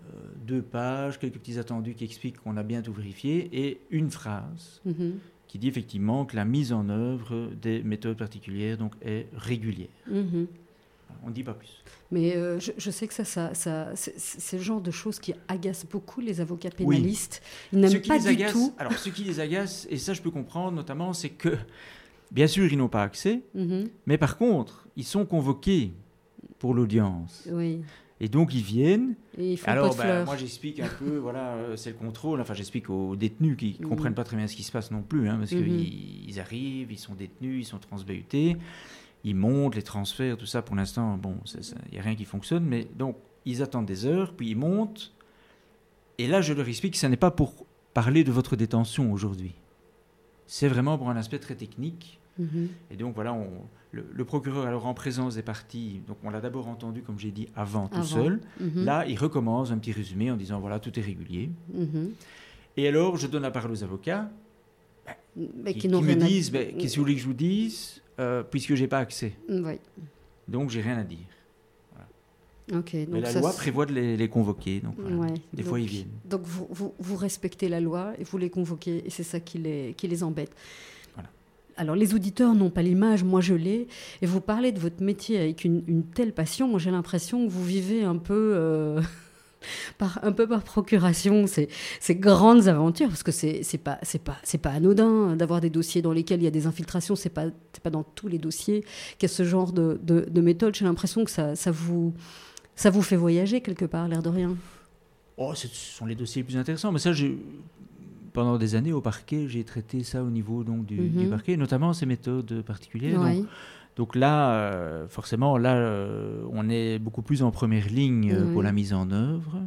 Euh, deux pages, quelques petits attendus qui expliquent qu'on a bien tout vérifié, et une phrase mhm. qui dit effectivement que la mise en œuvre des méthodes particulières donc, est régulière. Mhm. On ne dit pas plus. Mais euh, je, sais que ça, ça, ça c'est le genre de choses qui agacent beaucoup les avocats pénalistes. Ils n'aiment pas du tout. Alors, ce qui les agace, et ça je peux comprendre notamment, c'est que, bien sûr, ils n'ont pas accès, mhm. mais par contre, ils sont convoqués pour l'audience. Oui. Et donc ils viennent. Et ils font Alors, bah, moi j'explique un peu, voilà, euh, c'est le contrôle. Enfin, j'explique aux détenus qui ne mhm. comprennent pas très bien ce qui se passe non plus, hein, parce mhm. qu'ils arrivent, ils sont détenus, ils sont transbahutés, ils montent les transferts, tout ça. Pour l'instant, bon, il n'y a rien qui fonctionne, mais donc ils attendent des heures, puis ils montent. Et là, je leur explique que ce n'est pas pour parler de votre détention aujourd'hui. C'est vraiment pour un aspect très technique. Mhm. Et donc voilà, on, le, procureur, alors en présence des parties, donc on l'a d'abord entendu, comme j'ai dit, avant, tout seul. Mhm. Là, il recommence un petit résumé en disant voilà, tout est régulier. Mhm. Et alors, je donne la parole aux avocats qui, me disent ben, qu'est-ce que vous voulez que je vous dise, euh, puisque je n'ai pas accès. Oui. Donc, j'ai rien à dire. Mais la loi prévoit de les, convoquer, donc des fois ils viennent. Donc vous, vous, vous, respectez la loi et vous les convoquez, et c'est ça qui les, qui les embête. Alors les auditeurs n'ont pas l'image, moi je l'ai, et vous parlez de votre métier avec une, telle passion, moi j'ai l'impression que vous vivez un peu... Euh, par, un peu par procuration ces, ces grandes aventures, parce que c'est pas c'est pas c'est pas anodin d'avoir des dossiers dans lesquels il y a des infiltrations. C'est pas c'est pas dans tous les dossiers qu'il y a ce genre de, de, de méthode. J'ai l'impression que ça, ça vous ça vous fait voyager quelque part, l'air de rien. Oh, ce sont les dossiers les plus intéressants. Mais ça, j'ai pendant des années au parquet, j'ai traité ça au niveau donc du, du Mhm. parquet, notamment ces méthodes particulières. Donc, Ouais. Donc là, euh, forcément, là, euh, on est beaucoup plus en première ligne euh, pour la mise en œuvre.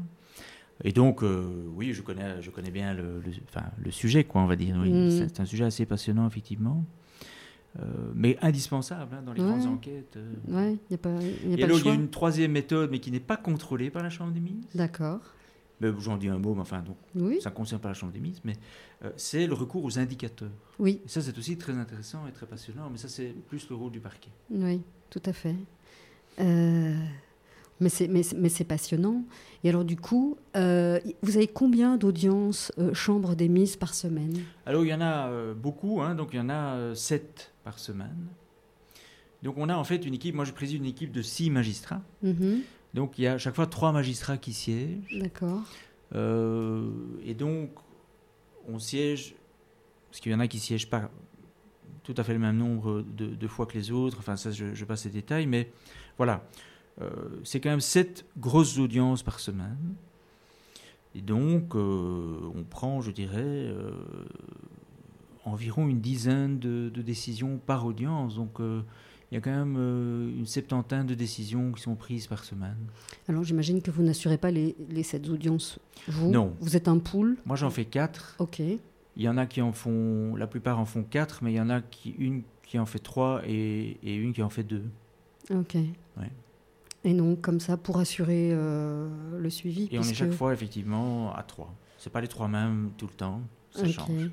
Et donc, oui, je connais, je connais bien le, le- enfin, le sujet, quoi, on va dire. oui. Mm. C'est un sujet assez passionnant, effectivement. Mais indispensable hein, dans les Ouais. grandes enquêtes. Ouais, il n'y a pas, y a Et pas alors, il y a une troisième méthode, mais qui n'est pas contrôlée par la Chambre des Mises. D'accord. Mais J'en dis un mot, mais enfin, donc, Oui. ça ne concerne pas la Chambre des Mises, mais euh, c'est le recours aux indicateurs. Oui. Et ça, c'est aussi très intéressant et très passionnant, mais ça, c'est plus le rôle du parquet. Oui, tout à fait. Euh, mais c'est passionnant. Et alors du coup, euh, vous avez combien d'audiences euh, Chambre des Mises par semaine? Alors, il y en a beaucoup, hein, donc il y en a sept par semaine. Donc, on a en fait une équipe, moi je préside une équipe de six magistrats. Mhm, Donc, il y a à chaque fois trois magistrats qui siègent. D'accord. Euh, et donc, on siège, parce qu'il y en a qui siègent pas tout à fait le même nombre de, de fois que les autres, enfin, ça, je, je passe les détails, mais voilà. Euh, c'est quand même sept grosses audiences par semaine. Et donc, euh, on prend, je dirais, environ une dizaine de, de décisions par audience. Donc, il y a quand même euh, une septantaine de décisions qui sont prises par semaine. Alors j'imagine que vous n'assurez pas les, les sept audiences. Vous Non. Vous êtes un pool. Moi, j'en fais quatre. Ok. Il y en a qui en font, la plupart en font quatre, mais il y en a qui, une qui en fait trois et, et une qui en fait deux. Ok. Ouais. Et donc comme ça pour assurer euh, le suivi. Et on est chaque fois effectivement à trois. C'est pas les trois mêmes tout le temps, ça change.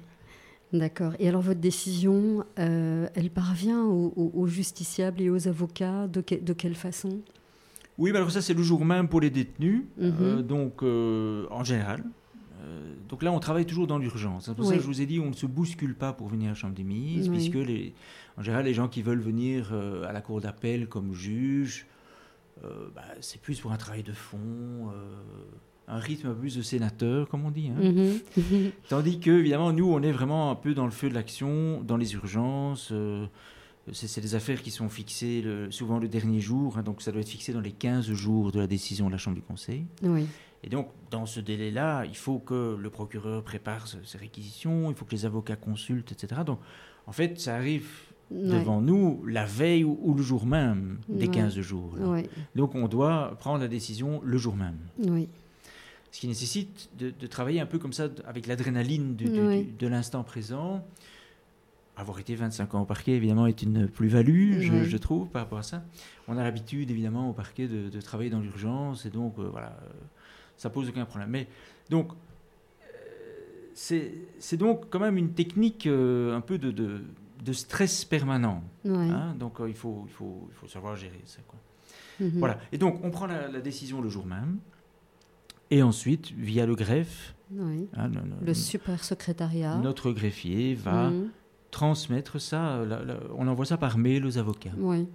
D'accord. Et alors votre décision, euh, elle parvient aux, aux- aux justiciables et aux avocats de, que- de quelle façon? Oui, alors ça c'est le jour même pour les détenus, Mhm. euh, donc euh, en général. Donc là, on travaille toujours dans l'urgence. C'est pour ça que je vous ai dit, on ne se bouscule pas pour venir à la Chambre des Mises, Oui. puisque les, en général, les gens qui veulent venir à la cour d'appel comme juge, bah, c'est plus pour un travail de fond, un rythme plus de sénateur, comme on dit. hein. Mhm. Mhm. Tandis que, évidemment, nous, on est vraiment un peu dans le feu de l'action, dans les urgences. euh, c'est des affaires qui sont fixées le- souvent le dernier jour, hein, donc ça doit être fixé dans les 15 jours de la décision de la Chambre du Conseil. Oui. Et donc, dans ce délai-là, il faut que le procureur prépare ses réquisitions, il faut que les avocats consultent, etc. Donc, en fait, ça arrive Ouais. devant nous la veille ou, ou le jour même des Ouais. 15 jours. Ouais. Donc, on doit prendre la décision le jour même. Oui. Ce qui nécessite de, de travailler un peu comme ça, avec l'adrénaline Oui. de l'instant présent. Avoir été 25 ans au parquet, évidemment, est une plus-value, je, Oui. je trouve, par rapport à ça. On a l'habitude, évidemment, au parquet de, de travailler dans l'urgence, et donc, euh, voilà, euh, ça pose aucun problème. Mais, donc, euh, c'est donc quand même une technique euh, un peu de, de- de stress permanent. Ouais. hein. donc, euh, il, faut, il, faut, il faut savoir gérer ça. Quoi. Mhm. Voilà. Et donc, on prend la, la décision le jour même. Et ensuite, via le greffe, Oui. hein, le- le- Le super secrétariat. notre greffier va Mhm. transmettre ça. la- la- on envoie ça par mail aux avocats Oui.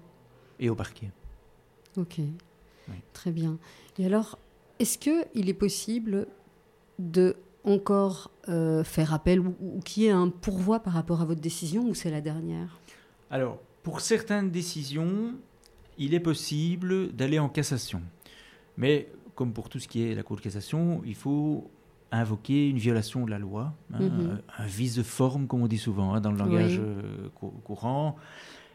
et au parquet. Ok. Oui. Très bien. Et alors, est-ce que il est possible de encore euh, faire appel ou, ou qu'il y ait un pourvoi par rapport à votre décision ou c'est la dernière? Alors, pour certaines décisions, il est possible d'aller en cassation. Mais, comme pour tout ce qui est la Cour de cassation, il faut invoquer une violation de la loi, hein, Mhm. un vice de forme, comme on dit souvent hein, dans le langage Oui. euh, cou- courant.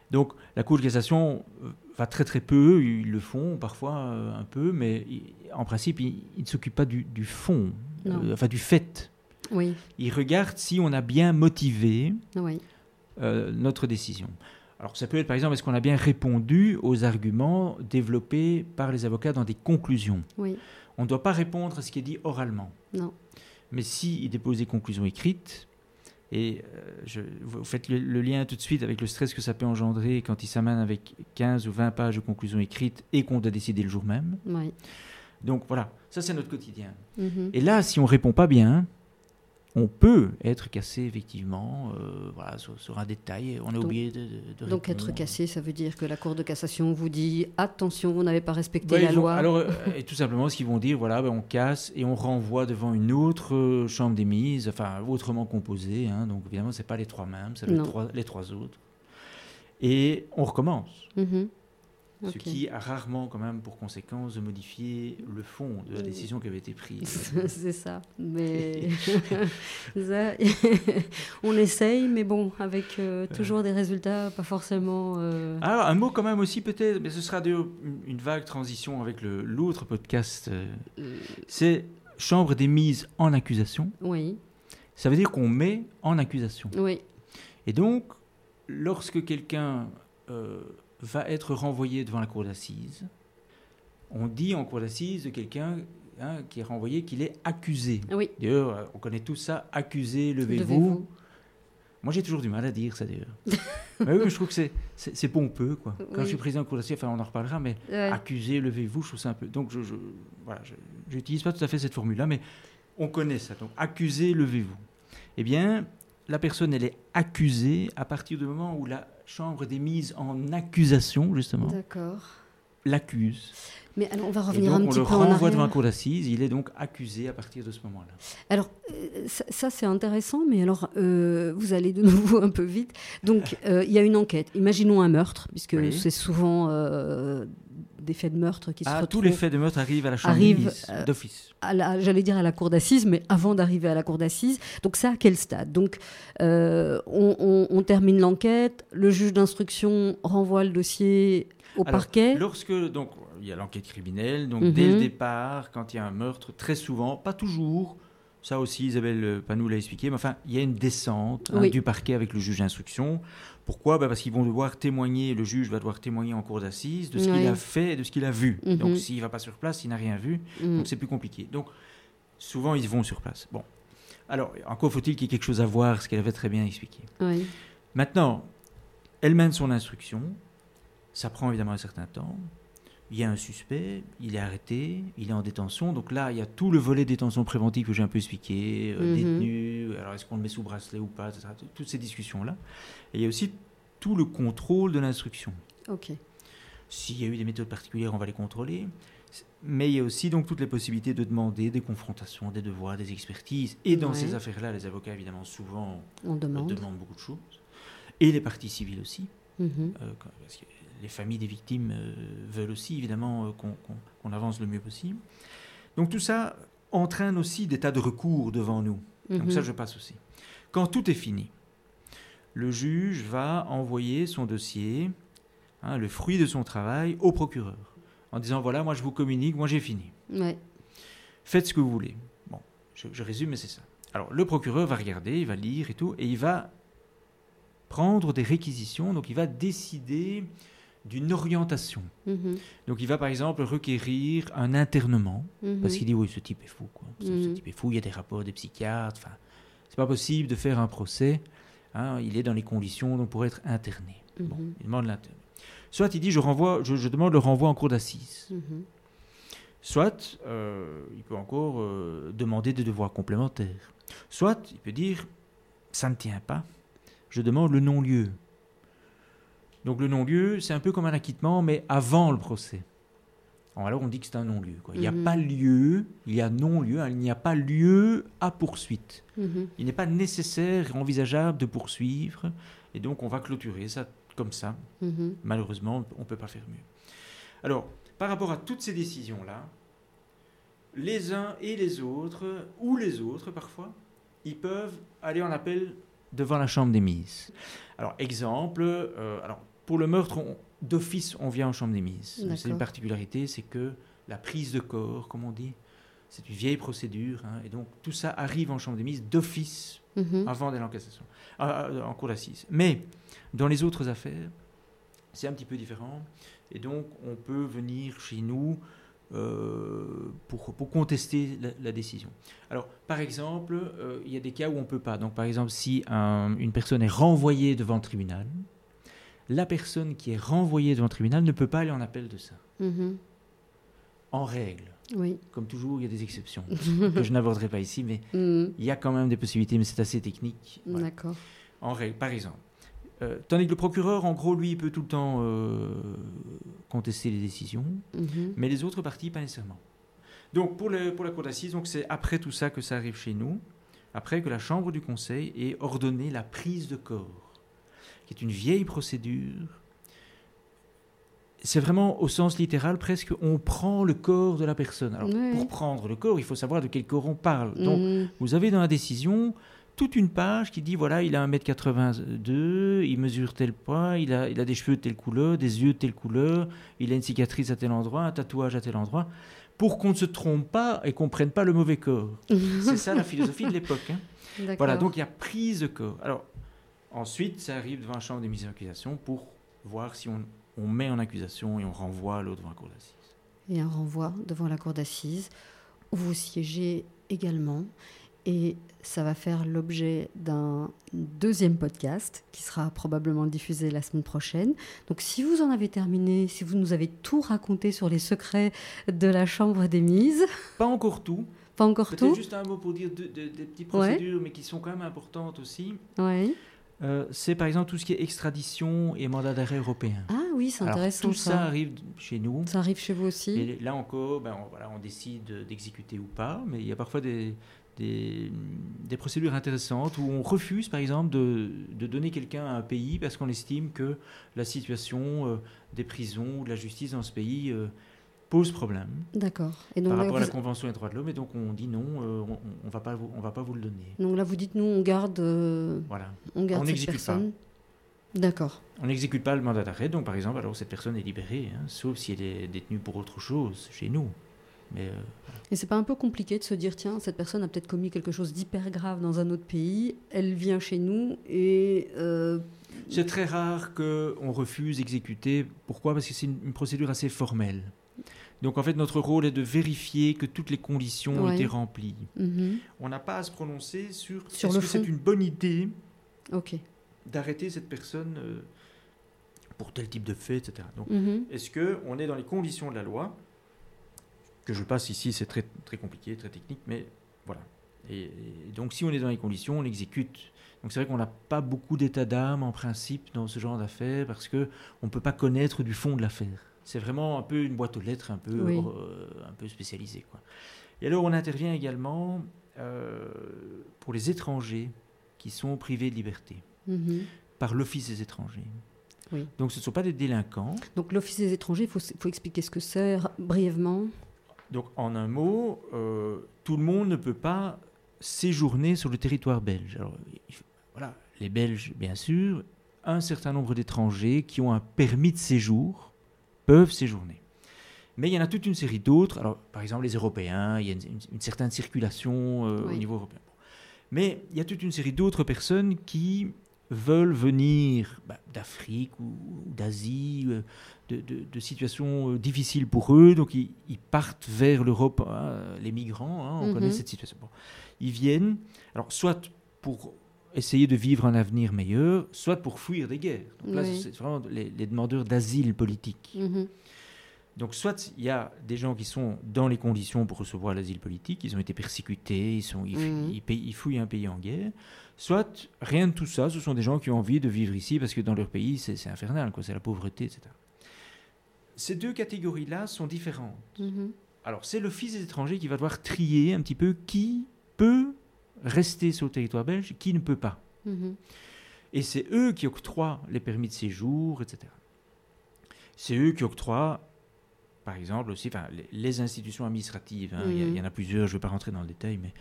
Donc, la Cour de cassation euh, va très très peu, ils le font parfois euh, un peu, mais en principe, ils ils ne s'occupent pas du, du fond, euh, enfin du fait. Oui. Ils regardent si on a bien motivé Oui. euh, notre décision. Alors ça peut être par exemple, est-ce qu'on a bien répondu aux arguments développés par les avocats dans des conclusions Oui. On ne doit pas répondre à ce qui est dit oralement. Non. Mais s'il dépose des conclusions écrites, et euh, je, vous faites le, le lien tout de suite avec le stress que ça peut engendrer quand il s'amène avec 15 ou 20 pages de conclusions écrites et qu'on doit décider le jour même. Oui. Donc voilà, ça c'est notre quotidien. Mhm. Et là, si on répond pas bien, on peut être cassé effectivement euh, voilà, sur, un détail. On a oublié de, de, Donc être cassé, ça veut dire que la Cour de cassation vous dit attention, vous n'avez pas respecté la loi. Alors, euh, et tout simplement, ce qu'ils vont dire, voilà, ben, on casse et on renvoie devant une autre euh, chambre des mises, enfin autrement composée. Hein, donc évidemment, c'est pas les trois mêmes, c'est les trois, les trois autres. Et on recommence. Ce qui a rarement quand même pour conséquence de modifier le fond de la décision qui avait été prise. C'est ça. Mais on essaye, mais bon, avec euh, toujours des résultats pas forcément. Euh, Alors un mot quand même aussi peut-être, mais ce sera une vague transition avec l'autre podcast. Euh, c'est chambre des mises en accusation. Oui. Ça veut dire qu'on met en accusation. Oui. Et donc, lorsque quelqu'un va être renvoyé devant la cour d'assises. On dit en cour d'assises de quelqu'un hein, qui est renvoyé qu'il est accusé. Oui. D'ailleurs, on connaît tout ça, accusé, levez-vous. Moi, j'ai toujours du mal à dire ça, d'ailleurs. oui, je trouve que c'est pompeux, quoi. Quand je suis président de cour d'assises, enfin, on en reparlera, mais accusé, levez-vous, je trouve ça un peu... Donc, je, je voilà, j'utilise pas tout à fait cette formule-là, mais on connaît ça. Donc, accusé, levez-vous. Eh bien, la personne, elle est accusée à partir du moment où la chambre des mises en accusation, justement, l'accuse. Mais alors, on va revenir un petit peu en arrière. On le renvoie devant un cour d'assises, il est donc accusé à partir de ce moment-là. Alors, euh, ça, c'est intéressant, mais alors, euh, vous allez de nouveau un peu vite. Donc, euh, il y a une enquête. Imaginons un meurtre, puisque c'est souvent des faits de meurtre qui se retrouvent. Tous les faits de meurtre arrivent à la chambre euh, d'office. J'allais dire à la cour d'assises, mais avant d'arriver à la cour d'assises. Donc ça, à quel stade? Donc euh, on, termine l'enquête, le juge d'instruction renvoie le dossier au parquet. Lorsque donc il y a l'enquête criminelle, donc dès le mhm. départ, quand il y a un meurtre, très souvent, pas toujours, ça aussi, Isabelle Panou l'a expliqué. Mais enfin, il y a une descente hein, du parquet avec le juge d'instruction. Pourquoi bah, Parce qu'ils vont devoir témoigner, le juge va devoir témoigner en cour d'assises de ce qu'il a fait et de ce qu'il a vu. Mhm. Donc, s'il ne va pas sur place, il n'a rien vu. Mhm. Donc, c'est plus compliqué. Donc, souvent, ils vont sur place. Bon. Alors, encore faut-il qu'il y ait quelque chose à voir, ce qu'elle avait très bien expliqué. Maintenant, elle mène son instruction. Ça prend évidemment un certain temps il y a un suspect, il est arrêté, il est en détention. Donc là, il y a tout le volet détention préventive que j'ai un peu expliqué, euh, mhm. détenu, alors est-ce qu'on le met sous bracelet ou pas, etc. Toutes ces discussions-là. Et il y a aussi tout le contrôle de l'instruction. Ok. S'il y a eu des méthodes particulières, on va les contrôler. Mais il y a aussi donc toutes les possibilités de demander des confrontations, des devoirs, des expertises. Et dans ces affaires-là, les avocats, évidemment, souvent on demande. demandent beaucoup de choses. Et les parties civiles aussi. Mhm. Euh, parce que les familles des victimes euh, veulent aussi évidemment euh, qu'on avance le mieux possible. Donc tout ça entraîne aussi des tas de recours devant nous. Donc ça, mhm. je passe aussi. Quand tout est fini, le juge va envoyer son dossier, hein, le fruit de son travail, au procureur, en disant voilà, moi je vous communique, moi j'ai fini. Faites ce que vous voulez. Bon, je, je résume, mais c'est ça. Alors le procureur va regarder, il va lire et tout, et il va prendre des réquisitions, donc il va décider d'une orientation. Mhm. Donc il va par exemple requérir un internement, mhm. parce qu'il dit oui, ce type est fou, quoi. Ce, mhm. type est fou, il y a des rapports des psychiatres, enfin, c'est pas possible de faire un procès, hein, il est dans les conditions donc, pour être interné. Bon, il demande l'internement. Soit il dit je, renvoie, je, demande le renvoi en cour d'assises. Soit euh, il peut encore euh, demander des devoirs complémentaires. Soit il peut dire ça ne tient pas, je demande le non-lieu. Donc le non-lieu, c'est un peu comme un acquittement, mais avant le procès. Alors on dit que c'est un non-lieu. Il n'y a mhm. pas lieu, il y a non-lieu, hein, il n'y a pas lieu à poursuite. Mhm. Il n'est pas nécessaire et envisageable de poursuivre, et donc on va clôturer ça comme ça. Mhm. Malheureusement, on ne peut pas faire mieux. Alors, par rapport à toutes ces décisions-là, les uns et les autres, ou les autres parfois, ils peuvent aller en appel devant la chambre des mises. Alors, exemple, euh, alors, pour le meurtre, d'office, on vient en chambre des mises. C'est une particularité, c'est que la prise de corps, comme on dit, c'est une vieille procédure, hein, et donc tout ça arrive en chambre des mises d'office mhm. avant d'aller en cassation, euh, en cour d'assises. Mais dans les autres affaires, c'est un petit peu différent, et donc on peut venir chez nous euh, pour, pour, contester la, décision. Alors, par exemple, euh, il y a des cas où on ne peut pas. Donc, par exemple, si une personne est renvoyée devant le tribunal, la personne qui est renvoyée devant le tribunal ne peut pas aller en appel de ça. Mhm. en règle, Oui. comme toujours, il y a des exceptions que je n'aborderai pas ici, mais Mhm. il y a quand même des possibilités, mais c'est assez technique. Voilà. D'accord. En règle, par exemple. Euh, tandis que le procureur, en gros, lui, il peut tout le temps euh, contester les décisions, Mhm. mais les autres parties, pas nécessairement. Donc, pour, le- pour la cour d'assises, c'est après tout ça que ça arrive chez nous, après que la Chambre du Conseil ait ordonné la prise de corps, qui est une vieille procédure. C'est vraiment au sens littéral, presque, on prend le corps de la personne. Alors, pour prendre le corps, il faut savoir de quel corps on parle. Donc, Mhm. vous avez dans la décision toute une page qui dit voilà, il a 1m82, il mesure tel poids, il a, il a des cheveux de telle couleur, des yeux de telle couleur, il a une cicatrice à tel endroit, un tatouage à tel endroit, pour qu'on ne se trompe pas et qu'on ne prenne pas le mauvais corps. C'est ça la philosophie de l'époque. hein. Voilà, donc il y a prise de corps. Alors, ensuite, ça arrive devant la chambre des mises en accusation pour voir si on, on met en accusation et on renvoie l'autre devant la cour d'assises. et un renvoi devant la cour d'assises où vous siégez également. Et ça va faire l'objet d'un deuxième podcast qui sera probablement diffusé la semaine prochaine. Donc si vous en avez terminé, si vous nous avez tout raconté sur les secrets de la Chambre des Mises, Pas encore tout, pas encore tout juste un mot pour dire de- de- des petites Ouais. procédures, mais qui sont quand même importantes aussi. Oui. Euh, c'est par exemple tout ce qui est extradition et mandat d'arrêt européen. Ah oui, c'est Alors, intéressant tout ça. ça arrive chez nous. Ça arrive chez vous aussi Et là encore, ben, on, voilà, on décide d'exécuter ou pas, mais il y a parfois des, des, des procédures intéressantes où on refuse, par exemple, de, de donner quelqu'un à un pays parce qu'on estime que la situation euh, des prisons ou de la justice dans ce pays euh, pose problème D'accord. Et donc par rapport à la. Convention des droits de l'homme, et donc on dit non, euh, on ne va, pas vous- on va pas vous le donner. donc là, vous dites nous, on garde, euh, Voilà. on garde On cette n'exécute pas. personne. D'accord. On n'exécute pas le mandat d'arrêt, donc par exemple, alors cette personne est libérée, hein, sauf si elle est détenue pour autre chose chez nous. Mais euh, Et c'est pas un peu compliqué de se dire tiens cette personne a peut-être commis quelque chose d'hyper grave dans un autre pays, elle vient chez nous et euh, c'est très rare qu'on refuse d'exécuter. Pourquoi? Parce que c'est une, une procédure assez formelle. Donc en fait, notre rôle est de vérifier que toutes les conditions ont Ouais. été remplies. mhm, On n'a pas à se prononcer sur, Sur est-ce que c'est une bonne idée ok. d'arrêter cette personne euh, pour tel type de fait, etc. Donc mhm, Est-ce que on est dans les conditions de la loi Que je passe ici, c'est très, très compliqué, très technique, mais voilà. Et, et donc, si on est dans les conditions, on l'exécute. Donc, c'est vrai qu'on n'a pas beaucoup d'état d'âme, en principe, dans ce genre d'affaires, parce que on ne peut pas connaître du fond de l'affaire. C'est vraiment un peu une boîte aux lettres un peu, Oui. euh, un peu spécialisée. Quoi. Et alors, on intervient également euh, pour les étrangers qui sont privés de liberté mhm. par l'Office des étrangers. Oui. Donc, ce ne sont pas des délinquants. Donc l'Office des étrangers, il faut, faut expliquer ce que c'est brièvement. Donc, en un mot, euh, tout le monde ne peut pas séjourner sur le territoire belge. Alors, faut- voilà, les Belges, bien sûr, un certain nombre d'étrangers qui ont un permis de séjour peuvent séjourner. Mais il y en a toute une série d'autres. Alors, par exemple, les Européens, il y a une, une- une certaine circulation euh, Oui. au niveau européen. Mais il y a toute une série d'autres personnes qui veulent venir bah, d'Afrique ou, ou d'Asie, euh, de, de- de situations euh, difficiles pour eux. Donc, ils, ils partent vers l'Europe, hein, les migrants, hein, on Mhm. connaît cette situation. Bon. Ils viennent, alors, soit pour essayer de vivre un avenir meilleur, soit pour fuir des guerres. Donc là, Oui. c'est vraiment les, les demandeurs d'asile politique. Mhm, Donc, soit il y a des gens qui sont dans les conditions pour recevoir l'asile politique, ils ont été persécutés, ils, sont, ils, Mhm. ils payent- ils fouillent un pays en guerre. Soit rien de tout ça, ce sont des gens qui ont envie de vivre ici parce que dans leur pays, c'est infernal, c'est la pauvreté, etc. Ces deux catégories-là sont différentes. mhm. Alors, c'est l'Office des étrangers qui va devoir trier un petit peu qui peut rester sur le territoire belge, qui ne peut pas. Mhm. Et c'est eux qui octroient les permis de séjour, etc. C'est eux qui octroient, par exemple, aussi enfin, les, les institutions administratives. hein. Il y a- Mhm. il y, en a plusieurs, je ne vais pas rentrer dans le détail, mais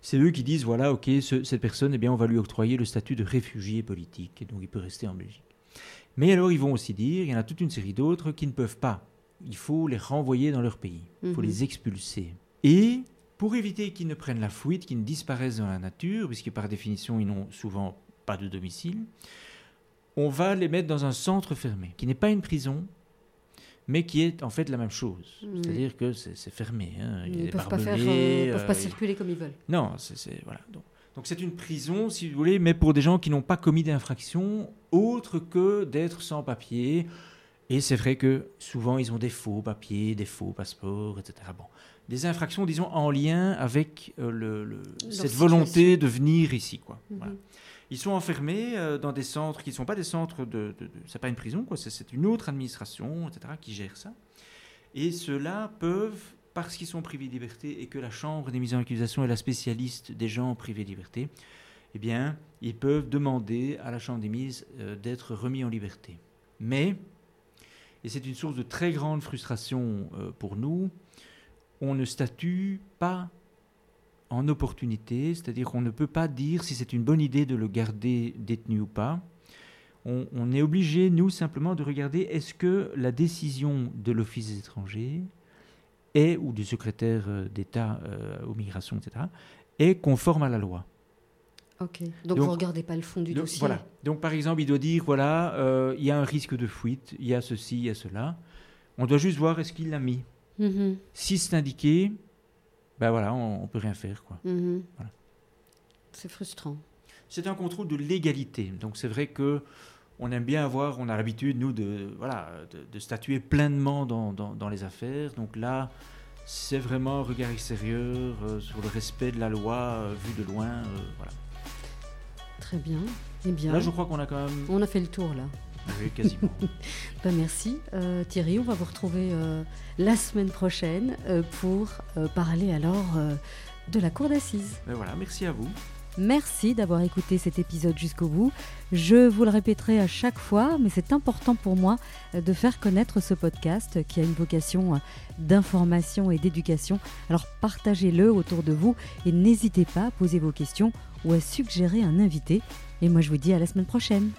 c'est eux qui disent voilà, ok, ce- cette personne, eh bien, on va lui octroyer le statut de réfugié politique, et donc il peut rester en Belgique. Mais alors, ils vont aussi dire il y en a toute une série d'autres qui ne peuvent pas. Il faut les renvoyer dans leur pays, il faut Mhm. les expulser. Et pour éviter qu'ils ne prennent la fuite, qu'ils ne disparaissent dans la nature, puisque par définition, ils n'ont souvent pas de domicile, on va les mettre dans un centre fermé, qui n'est pas une prison, mais qui est en fait la même chose. Mhm. C'est-à-dire que c'est fermé. hein. Il Ils ne peuvent pas, faire, euh, peuvent pas euh, circuler comme ils veulent. non, c'est voilà. Donc donc c'est une prison, si vous voulez, mais pour des gens qui n'ont pas commis d'infraction autre que d'être sans papier Et c'est vrai que souvent, ils ont des faux papiers, des faux passeports, etc. Bon, des infractions, disons, en lien avec euh, le, cette volonté de venir ici. Quoi. Mhm. Ils sont enfermés euh, dans des centres qui ne sont pas des centres de... de, c'est pas une prison, quoi. C'est, une autre administration, etc., qui gère ça. Et ceux-là peuvent, parce qu'ils sont privés de liberté et que la Chambre des mises en accusation est la spécialiste des gens privés de liberté, eh bien, ils peuvent demander à la Chambre des mises euh, d'être remis en liberté. Mais, et c'est une source de très grande frustration pour nous, on ne statue pas en opportunité, c'est-à-dire qu'on ne peut pas dire si c'est une bonne idée de le garder détenu ou pas. On, est obligé, nous, simplement de regarder est-ce que la décision de l'Office des étrangers est, ou du secrétaire euh, d'État euh, aux migrations, etc., est conforme à la loi. Ok. Donc, vous ne regardez pas le fond du dossier. Voilà. Donc par exemple, il doit dire voilà, euh, il y a un risque de fuite, il y a ceci, il y a cela. On doit juste voir est-ce qu'il l'a mis. Mm-hmm. Si c'est indiqué, ben voilà, on, ne peut rien faire. quoi. Mhm. C'est frustrant. C'est un contrôle de légalité. Donc c'est vrai que on aime bien avoir, on a l'habitude, nous, de, voilà, de, statuer pleinement dans, dans, les affaires. Donc là, c'est vraiment un regard extérieur euh, sur le respect de la loi euh, vu de loin. Euh, voilà. Très bien. Eh bien. Là, je crois qu'on a quand même. On a fait le tour, là. Oui, quasiment. ben, merci euh, Thierry, on va vous retrouver euh, la semaine prochaine euh, pour parler alors de la cour d'assises. Ben voilà, merci à vous. Merci d'avoir écouté cet épisode jusqu'au bout. Je vous le répéterai à chaque fois, mais c'est important pour moi de faire connaître ce podcast qui a une vocation d'information et d'éducation. Alors partagez-le autour de vous et n'hésitez pas à poser vos questions ou à suggérer un invité. Et moi je vous dis à la semaine prochaine.